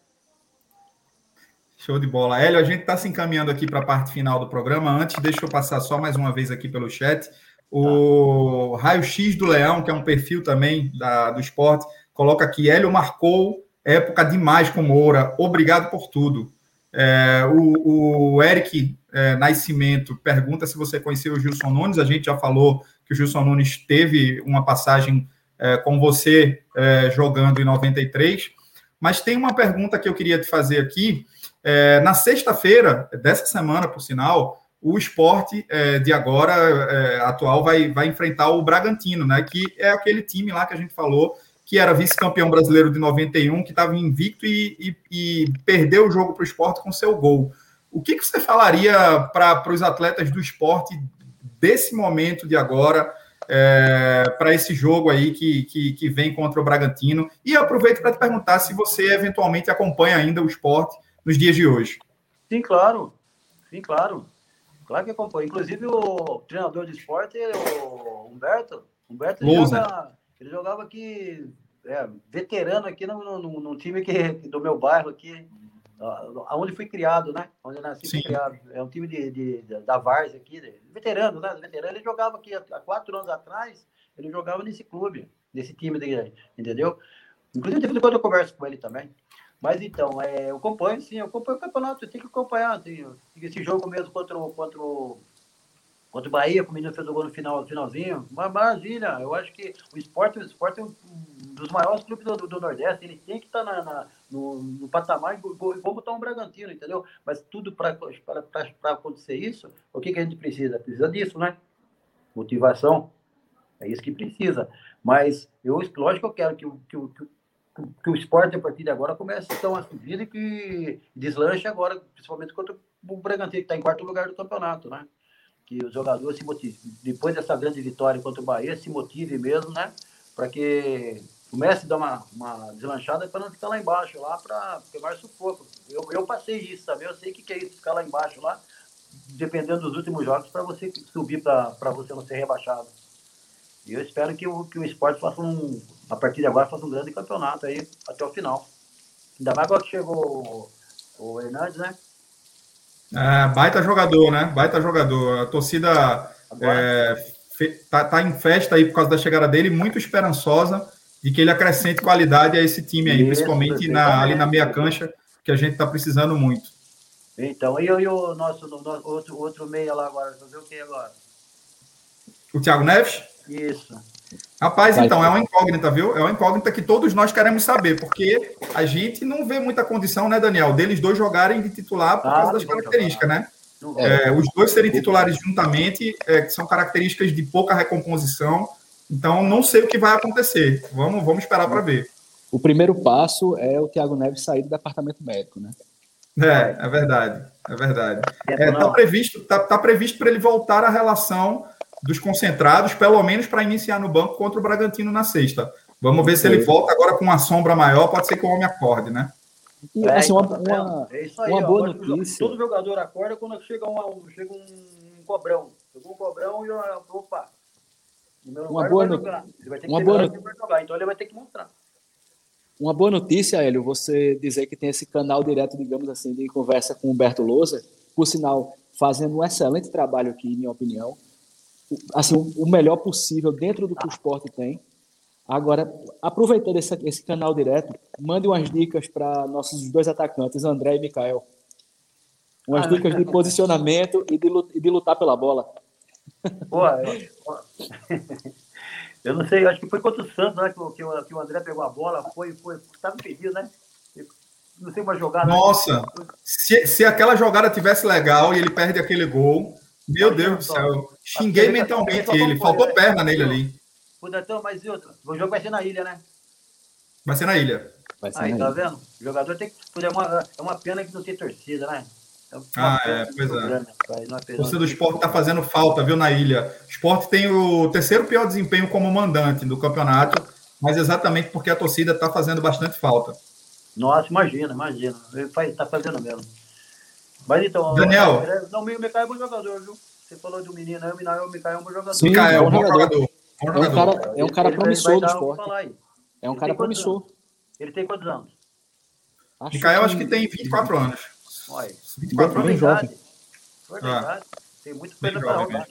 Show de bola. Hélio, a gente está se encaminhando aqui para a parte final do programa. Antes, deixa eu passar só mais uma vez aqui pelo chat. O tá. Raio X do Leão, que é um perfil também da, do esporte, coloca aqui: Hélio marcou época demais com Moura. Obrigado por tudo. É, o, o, Eric é, Nascimento pergunta se você conheceu o Gilson Nunes. A gente já falou que o Gilson Nunes teve uma passagem é, com você é, jogando em 93. Mas tem uma pergunta que eu queria te fazer aqui. É, na sexta-feira dessa semana, por sinal, o esporte é, de agora, atual, vai, vai enfrentar o Bragantino, né? Que é aquele time lá que a gente falou que era vice-campeão brasileiro de 91, que estava invicto e, e, e, perdeu o jogo para o esporte com seu gol. O que, que você falaria para os atletas do esporte desse momento de agora, é, para esse jogo aí que, que, que, vem contra o Bragantino? E aproveito para te perguntar se você eventualmente acompanha ainda o esporte nos dias de hoje. Sim, claro. Sim, claro. Claro que acompanho. Inclusive, o treinador de esporte, o Humberto, Humberto joga, ele jogava aqui é, veterano aqui no, no, no, time que, do meu bairro aqui, aonde fui criado, né? Onde nasci fui criado. É um time de, de, de da Vars aqui, de, veterano, né? Veterano, ele jogava aqui há, quatro anos atrás, ele jogava nesse clube, nesse time, de, entendeu? Inclusive, de quando eu converso com ele também. Mas então, é, eu acompanho, sim, eu acompanho o campeonato, tem que acompanhar. Tem, esse jogo mesmo contra o, contra o Contra o Bahia, o menino fez o gol no final, finalzinho. Uma maravilha. Eu acho que o esporte, o esporte é um dos maiores clubes do, do Nordeste. Ele tem que estar tá na, na, no, no patamar como está um Bragantino, entendeu? Mas tudo para acontecer isso, o que, que a gente precisa? Precisa disso, né? Motivação. É isso que precisa. Mas eu, lógico eu quero que que que que o esporte, a partir de agora, começa então, a subir e que deslanche agora, principalmente contra o Bragantino, que está em quarto lugar do campeonato, né? Que os jogadores se motivem. Depois dessa grande vitória contra o Bahia, se motive mesmo, né? Para que comece a dar uma, uma deslanchada para não ficar lá embaixo, lá para mais sufoco. Eu, eu passei isso, sabe? Eu sei o que, que é isso, ficar lá embaixo, lá, dependendo dos últimos jogos, para você subir, para você não ser rebaixado. E eu espero que o, que o esporte faça um, a partir de agora, faça um grande campeonato aí até o final. Ainda mais agora que chegou o, o Hernandes, né? É, baita jogador, né? Baita jogador. A torcida é, tá, tá, em festa aí por causa da chegada dele, muito esperançosa de que ele acrescente qualidade a esse time aí, Isso, principalmente na, ali na meia cancha, que a gente está precisando muito. Então, e, e o nosso, nosso outro, outro meia lá agora, fazer o que agora? O Thiago Neves? Isso. Rapaz, Vai, então, é uma incógnita, viu? É uma incógnita que todos nós queremos saber, porque a gente não vê muita condição, né, Daniel, deles dois jogarem de titular por ah, causa das características, né? É, os dois serem titulares juntamente é, são características de pouca recomposição, então não sei o que vai acontecer. Vamos, vamos esperar para ver. O primeiro passo é o Thiago Neves sair do departamento médico, né? É, é verdade, é verdade. Está é, tá previsto, tá, tá previsto para ele voltar à relação dos concentrados, pelo menos para iniciar no banco contra o Bragantino na sexta. Vamos ver se ele volta agora com uma sombra maior, pode ser que o homem acorde, né? E, é, assim, uma, uma, é isso aí, uma boa notícia. Todo jogador acorda quando chega, uma, chega um cobrão. Chegou um cobrão e opa. Uma boa, no... uma boa jogar, então ele vai ter que mostrar. Uma boa notícia, Hélio, você dizer que tem esse canal direto, digamos assim, de conversa com o Humberto Lousa, por sinal, fazendo um excelente trabalho aqui, em minha opinião assim, o melhor possível dentro do que o esporte tem. Agora, aproveitando esse, esse canal direto, mande umas dicas para nossos dois atacantes, André e Mikael. Umas ah, dicas de posicionamento e de, de lutar pela bola. Pô, eu, eu não sei, acho que foi contra o Santos, né? Que, que, o, que o André pegou a bola, foi, foi, estava impedido, né? Não sei uma jogada. Nossa, se, se aquela jogada tivesse legal e ele perde aquele gol, meu Deus do céu. Xinguei mentalmente ele. Faltou perna nele ali. Então, mas e outra? O jogo vai ser na ilha, né? Vai ser na ilha. Vai ser Aí, tá ilha. vendo? O jogador tem que. É uma, é uma pena que não tem torcida, né? É ah, é, pois é. O do esporte está fazendo falta, viu, na ilha. O esporte tem o terceiro pior desempenho como mandante do campeonato, mas exatamente porque a torcida está fazendo bastante falta. Nossa, imagina, imagina. Ele está fazendo mesmo. Mas então, Daniel. Não, o Mikael é bom jogador, viu? Você falou de um menino aí, o Mikael é um bom jogador. Sim, Mikael é um bom jogador. É um cara, é um cara promissor do esporte. É um cara promissor. Ele tem quantos anos? Acho Mikael, que... acho que tem 24 anos. Olha, 24 anos. Jovem. Verdade. Ah. Tem muito coisa para rodar.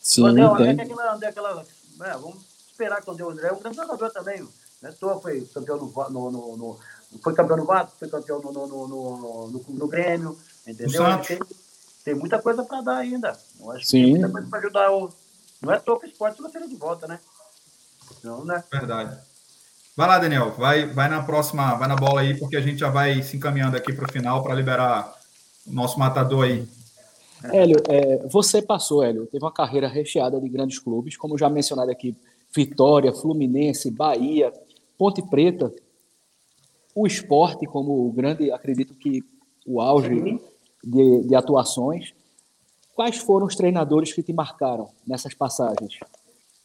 Sim, o André, tem. André, aquela, André, aquela, é, vamos esperar quando o André é um grande jogador também. Né? Tô, foi campeão no, no, no, no, foi campeão no Vasco, foi campeão no, no, no, no, no, no Grêmio, entendeu? Tem, tem muita coisa para dar ainda. Eu acho Sim. que tem muita coisa para ajudar o. Não é topo esporte você de volta, né? Não, né? Verdade. Vai lá, Daniel. Vai, vai na próxima, vai na bola aí, porque a gente já vai se encaminhando aqui para o final para liberar o nosso matador aí. Hélio, é, você passou, Hélio, teve uma carreira recheada de grandes clubes, como já mencionado aqui, Vitória, Fluminense, Bahia, Ponte Preta, o esporte como o grande, acredito que o auge de, de atuações. Quais foram os treinadores que te marcaram nessas passagens?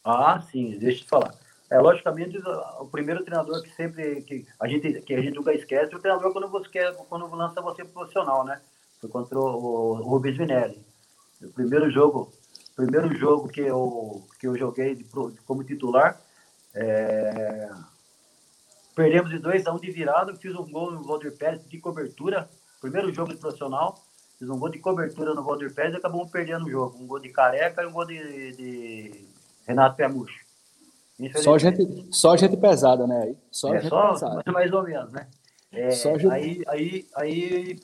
Ah, sim, deixa eu te falar. É, logicamente, o primeiro treinador que sempre que a gente que a gente nunca esquece é o treinador quando você quer, quando lança você profissional, né? Foi contra o, o Rubens Vinelli. O primeiro jogo, primeiro jogo que eu que eu joguei de, como titular, é, perdemos de 2 a 1 um de virada, fiz um gol no Valdir Pérez de cobertura, primeiro jogo de profissional. Fiz um gol de cobertura no Valdir Pérez e acabamos perdendo o jogo. Um gol de Careca e um gol de, de Renato Piamucho. Só gente, só gente pesada, né? Só é, gente só, pesada. Mais ou menos, né? É, só gente... Aí, aí, aí,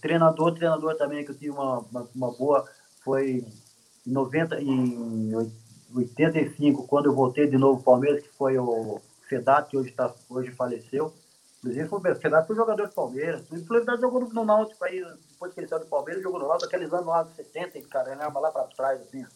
treinador, treinador também que eu tive uma, uma, uma boa, foi em 90, em 85, quando eu voltei de novo para o Palmeiras, que foi o Fedat, que hoje, tá, hoje faleceu. Inclusive, foi, o Fernando foi jogador do Palmeiras. O Fluminense jogou no Náutico aí, depois que ele saiu do Palmeiras, jogou no Náutico, aqueles anos lá dos 70, cara, ele lá para trás, assim.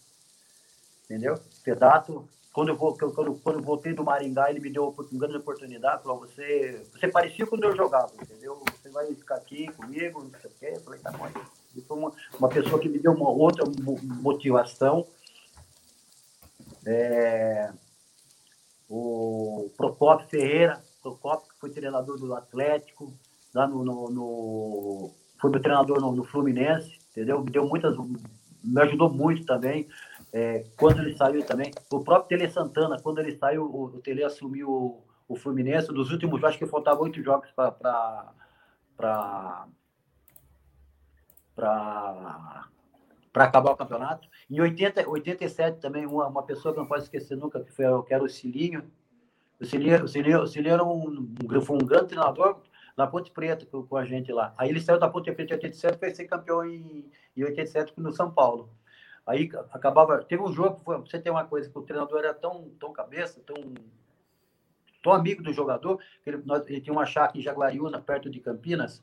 Entendeu? Fedato quando eu, vou, quando, quando eu voltei do Maringá, ele me deu uma grande oportunidade, falou, você, você parecia quando eu jogava, entendeu? Você vai ficar aqui comigo, não sei o quê. Eu falei, tá bom. Ele foi uma, uma pessoa que me deu uma outra motivação. É, o Procopio Ferreira, Procopio que foi treinador do Atlético, lá no, no, no foi meu treinador no, no, Fluminense, entendeu? Me deu muitas, me ajudou muito também. É, quando ele saiu também, o próprio Tele Santana, quando ele saiu, o, o Tele assumiu o, o Fluminense, dos últimos, acho que faltavam oito jogos para para para acabar o campeonato. Em 80, 87 também, uma, uma pessoa que não pode esquecer nunca, que, foi, que era o Cilinho. O Cilinho, o Cilinho, o Cilinho era um, um, foi um grande treinador na Ponte Preta com, com, a gente lá. Aí ele saiu da Ponte Preta em 87 para ser campeão em, em 87 no São Paulo. Aí acabava. Teve um jogo, foi, você tem uma coisa, que o treinador era tão, tão cabeça, tão, tão amigo do jogador, que ele, nós, ele tinha uma chácara em Jaguariúna, perto de Campinas.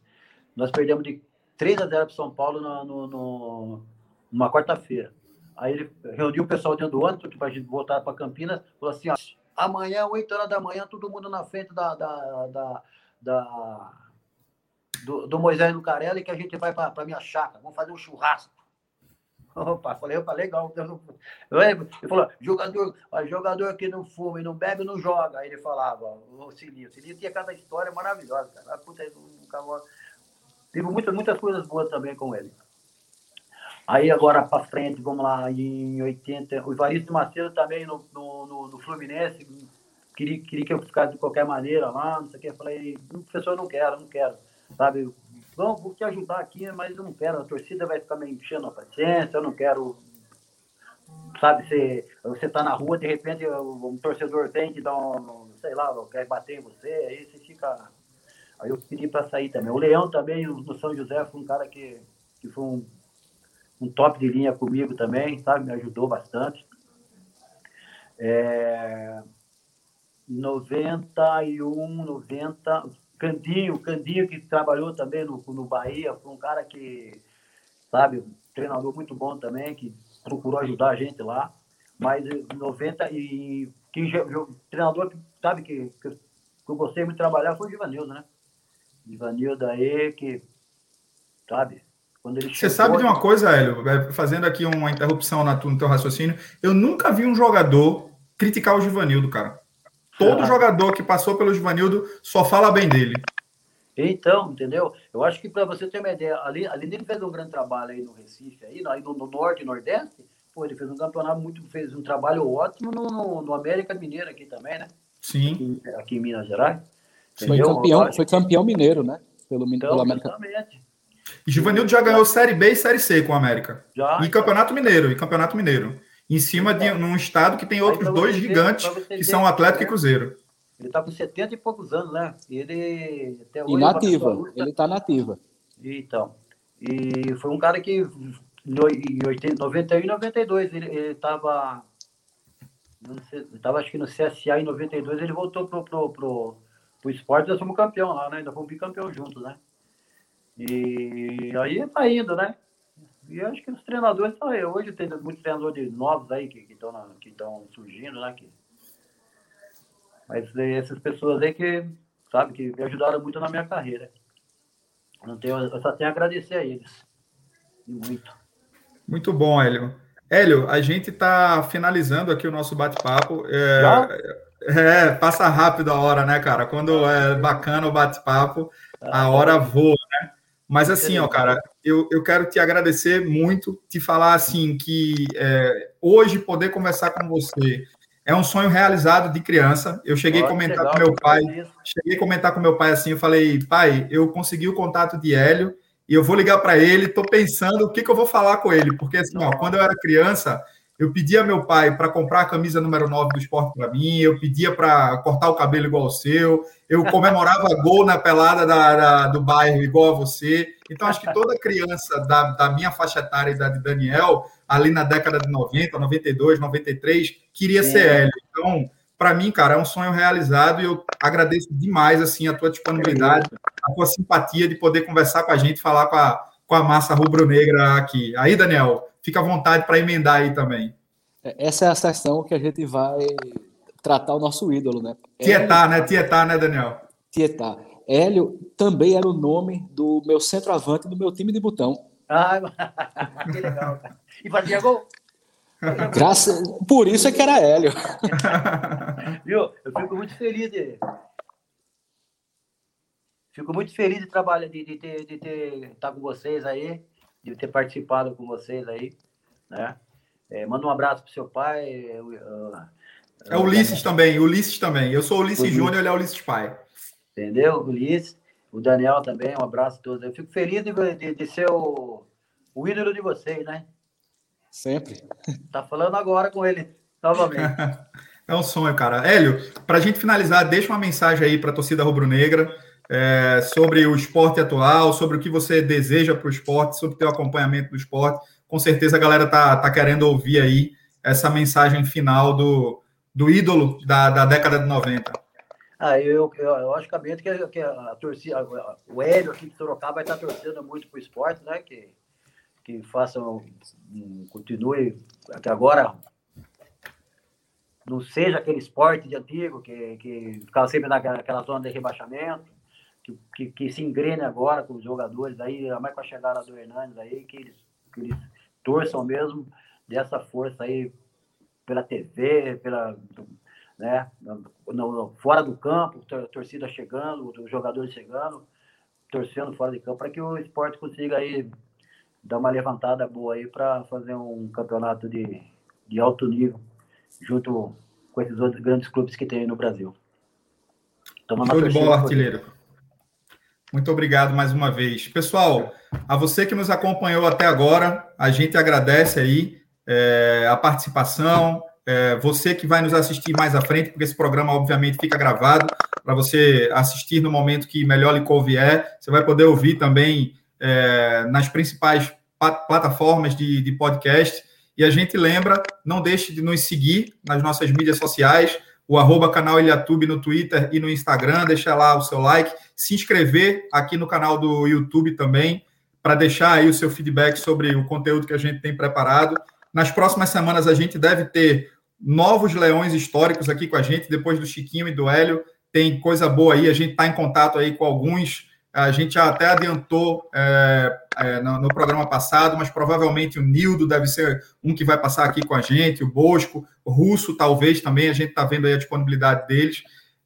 Nós perdemos de 3 a 0 para São Paulo no, no, no numa quarta-feira. Aí ele reuniu o pessoal dentro do ônibus para a gente voltar para Campinas, falou assim: ó, amanhã, 8 horas da manhã, todo mundo na frente da, da, da, da do, do Moisés Lucarelli, que a gente vai para a minha chácara, vamos fazer um churrasco. Opa, falei, opa, legal. Ele falou, jogador, jogador que não fuma e não bebe, não joga. Aí ele falava, o Silinho. O Silinho tinha cada história maravilhosa, cara. Puta, muitas, muitas coisas boas também com ele. Aí agora para frente, vamos lá, em 80, o Ivaristo Macedo também no, no, no, no, Fluminense, queria, queria que eu ficasse de qualquer maneira lá, não sei o que. Eu falei, professor, não quero, não quero, sabe? Vamos, vou te ajudar aqui, mas eu não quero, a torcida vai ficar me enchendo a paciência, eu não quero. Sabe, você, você tá na rua, de repente um torcedor tem que dar um, sei lá, quer bater em você, aí você fica. Aí eu pedi para sair também. O Leão também, no São José, foi um cara que, que foi um, um top de linha comigo também, sabe? Me ajudou bastante. É, 91, 90, Candinho, Candinho que trabalhou também no, no Bahia, foi um cara que, sabe, treinador muito bom também, que procurou ajudar a gente lá. Mas 90 e que treinador, sabe, que, que, que eu gostei muito de trabalhar foi o Givanildo, né? Givanildo aí, que, sabe, você sabe de uma coisa, Hélio, é, fazendo aqui uma interrupção no teu raciocínio, eu nunca vi um jogador criticar o Givanildo, cara. Todo ah. jogador que passou pelo Givanildo só fala bem dele. Então, entendeu? Eu acho que para você ter uma ideia, ali, ali ele fez um grande trabalho aí no Recife, aí, aí no, no Norte e Nordeste, pô, ele fez um campeonato muito, fez um trabalho ótimo no, no, no América Mineiro aqui também, né? Sim. Aqui, aqui em Minas Gerais. Foi campeão, foi campeão mineiro, né? Pelo, então, pelo América. Exatamente. E Givanildo já ganhou Série B e Série C com o América. Já. E Campeonato Mineiro, e Campeonato Mineiro em cima de um estado que tem outros dois gigantes, que são Atlético e Cruzeiro. Ele está com 70 e poucos anos, né? Ele até hoje, e nativa, ele está nativa. Então, e foi um cara que em 80, 91 e 92 ele estava estava acho que no CSA em 92 ele voltou pro pro, pro, pro esporte nós fomos campeão lá, né? Ainda fomos bicampeão juntos, né? E aí tá indo, né? E acho que os treinadores estão aí. Hoje tem muitos treinadores novos aí que estão que que surgindo, né? Que... Mas essas pessoas aí que, sabe, que me ajudaram muito na minha carreira. Não tenho, eu só tenho a agradecer a eles. E muito. Muito bom, Hélio. Hélio, a gente está finalizando aqui o nosso bate-papo. É, é, passa rápido a hora, né, cara? Quando é bacana o bate-papo, a hora voa? Mas assim, ó, cara, eu, eu quero te agradecer muito, te falar assim que é, hoje poder conversar com você é um sonho realizado de criança. Eu cheguei a comentar com meu pai, cheguei a comentar com meu pai assim, eu falei, pai, eu consegui o contato de Hélio e eu vou ligar para ele, estou pensando o que, que eu vou falar com ele, porque assim, ó, quando eu era criança, eu pedia meu pai para comprar a camisa número 9 do esporte para mim, eu pedia para cortar o cabelo igual o seu, eu comemorava gol na pelada da, da, do bairro igual a você. Então, acho que toda criança da, da minha faixa etária e da de Daniel, ali na década de 90, 92, 93, queria ser Hélio. Então, para mim, cara, é um sonho realizado e eu agradeço demais assim a tua disponibilidade, a tua simpatia de poder conversar com a gente, falar com a, com a massa rubro-negra aqui. Aí, Daniel, fica à vontade para emendar aí também. essa é a sessão que a gente vai tratar o nosso ídolo, né? Tietá, né? Tietá, né, Daniel? Tietá. Hélio também era o nome do meu centroavante do meu time de botão. Ah, que legal. E fazia gol? Graças... Por isso é que era Hélio. Viu? Eu fico muito feliz de. Fico muito feliz de trabalhar, de, de ter, de ter estar tá com vocês aí, de ter participado com vocês aí, né? É, manda um abraço pro seu pai. Uh, é o Ulisses também, Ulisses também. Eu sou o Ulisses Júnior, ele é o Ulisses pai. Entendeu? Ulisses, o Daniel também, um abraço a todos. Eu fico feliz de, de, de ser o, o ídolo de vocês, né? Sempre. Tá falando agora com ele, novamente. é um sonho, cara. Hélio, para a gente finalizar, deixa uma mensagem aí para a torcida rubro-negra é, sobre o esporte atual, sobre o que você deseja para o esporte, sobre o teu acompanhamento do esporte. Com certeza a galera tá, tá querendo ouvir aí essa mensagem final do, do ídolo da, da década de 90. Ah, eu, eu, eu acho que, que a torcida, o Hélio aqui de Sorocaba vai estar torcendo muito para o esporte, né? Que que façam, continue, que agora não seja aquele esporte de antigo, que, que ficava sempre naquela zona de rebaixamento, que, que, que, se engrene agora com os jogadores aí, mais com a chegada do Hernandes aí, que eles, que eles torçam mesmo dessa força aí pela TV, pela, né, no, fora do campo, torcida chegando, os jogadores chegando, torcendo fora de campo, para que o esporte consiga aí dar uma levantada boa aí para fazer um campeonato de, de alto nível, junto com esses outros grandes clubes que tem no Brasil. Show de bola, artilheiro. Muito obrigado mais uma vez. Pessoal, a você que nos acompanhou até agora, a gente agradece aí é, a participação, é, você que vai nos assistir mais à frente, porque esse programa, obviamente, fica gravado para você assistir no momento que melhor lhe convier. Você vai poder ouvir também é, nas principais plataformas de, de podcast. E a gente lembra, não deixe de nos seguir nas nossas mídias sociais, o arroba canal Ilhatube no Twitter e no Instagram, deixar lá o seu like, se inscrever aqui no canal do YouTube também, para deixar aí o seu feedback sobre o conteúdo que a gente tem preparado. Nas próximas semanas a gente deve ter novos leões históricos aqui com a gente, depois do Chiquinho e do Hélio. Tem coisa boa aí, a gente está em contato aí com alguns a gente até adiantou é, é, no, no, programa passado, mas provavelmente o Nildo deve ser um que vai passar aqui com a gente, o Bosco, o Russo talvez também, a gente está vendo aí a disponibilidade deles.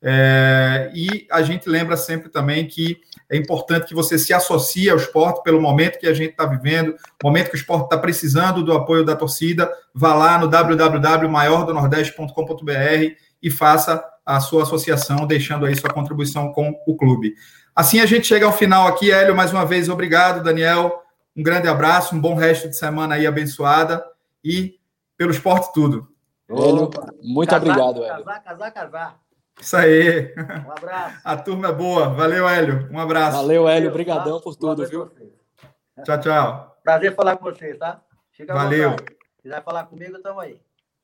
É, e a gente lembra sempre também que é importante que você se associe ao esporte pelo momento que a gente está vivendo, momento que o esporte está precisando do apoio da torcida, vá lá no www.maiordonordeste.com.br e faça a sua associação, deixando aí sua contribuição com o clube. Assim a gente chega ao final aqui, Hélio, mais uma vez, obrigado, Daniel. Um grande abraço, um bom resto de semana aí abençoada e pelo esporte tudo. Hélio, muito casar, obrigado, Hélio. Casar, casar, casar. Isso aí. Um abraço. A turma é boa. Valeu, Hélio. Um abraço. Valeu, Hélio. Obrigadão por tudo, viu? Tchau, tchau. Prazer falar com vocês, tá? Fica Valeu. Se quiser falar comigo, estamos aí.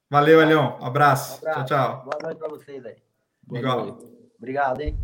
Valeu, Elião. Um abraço. Um abraço. Tchau, tchau. Boa noite para vocês aí. Igual. Obrigado, hein?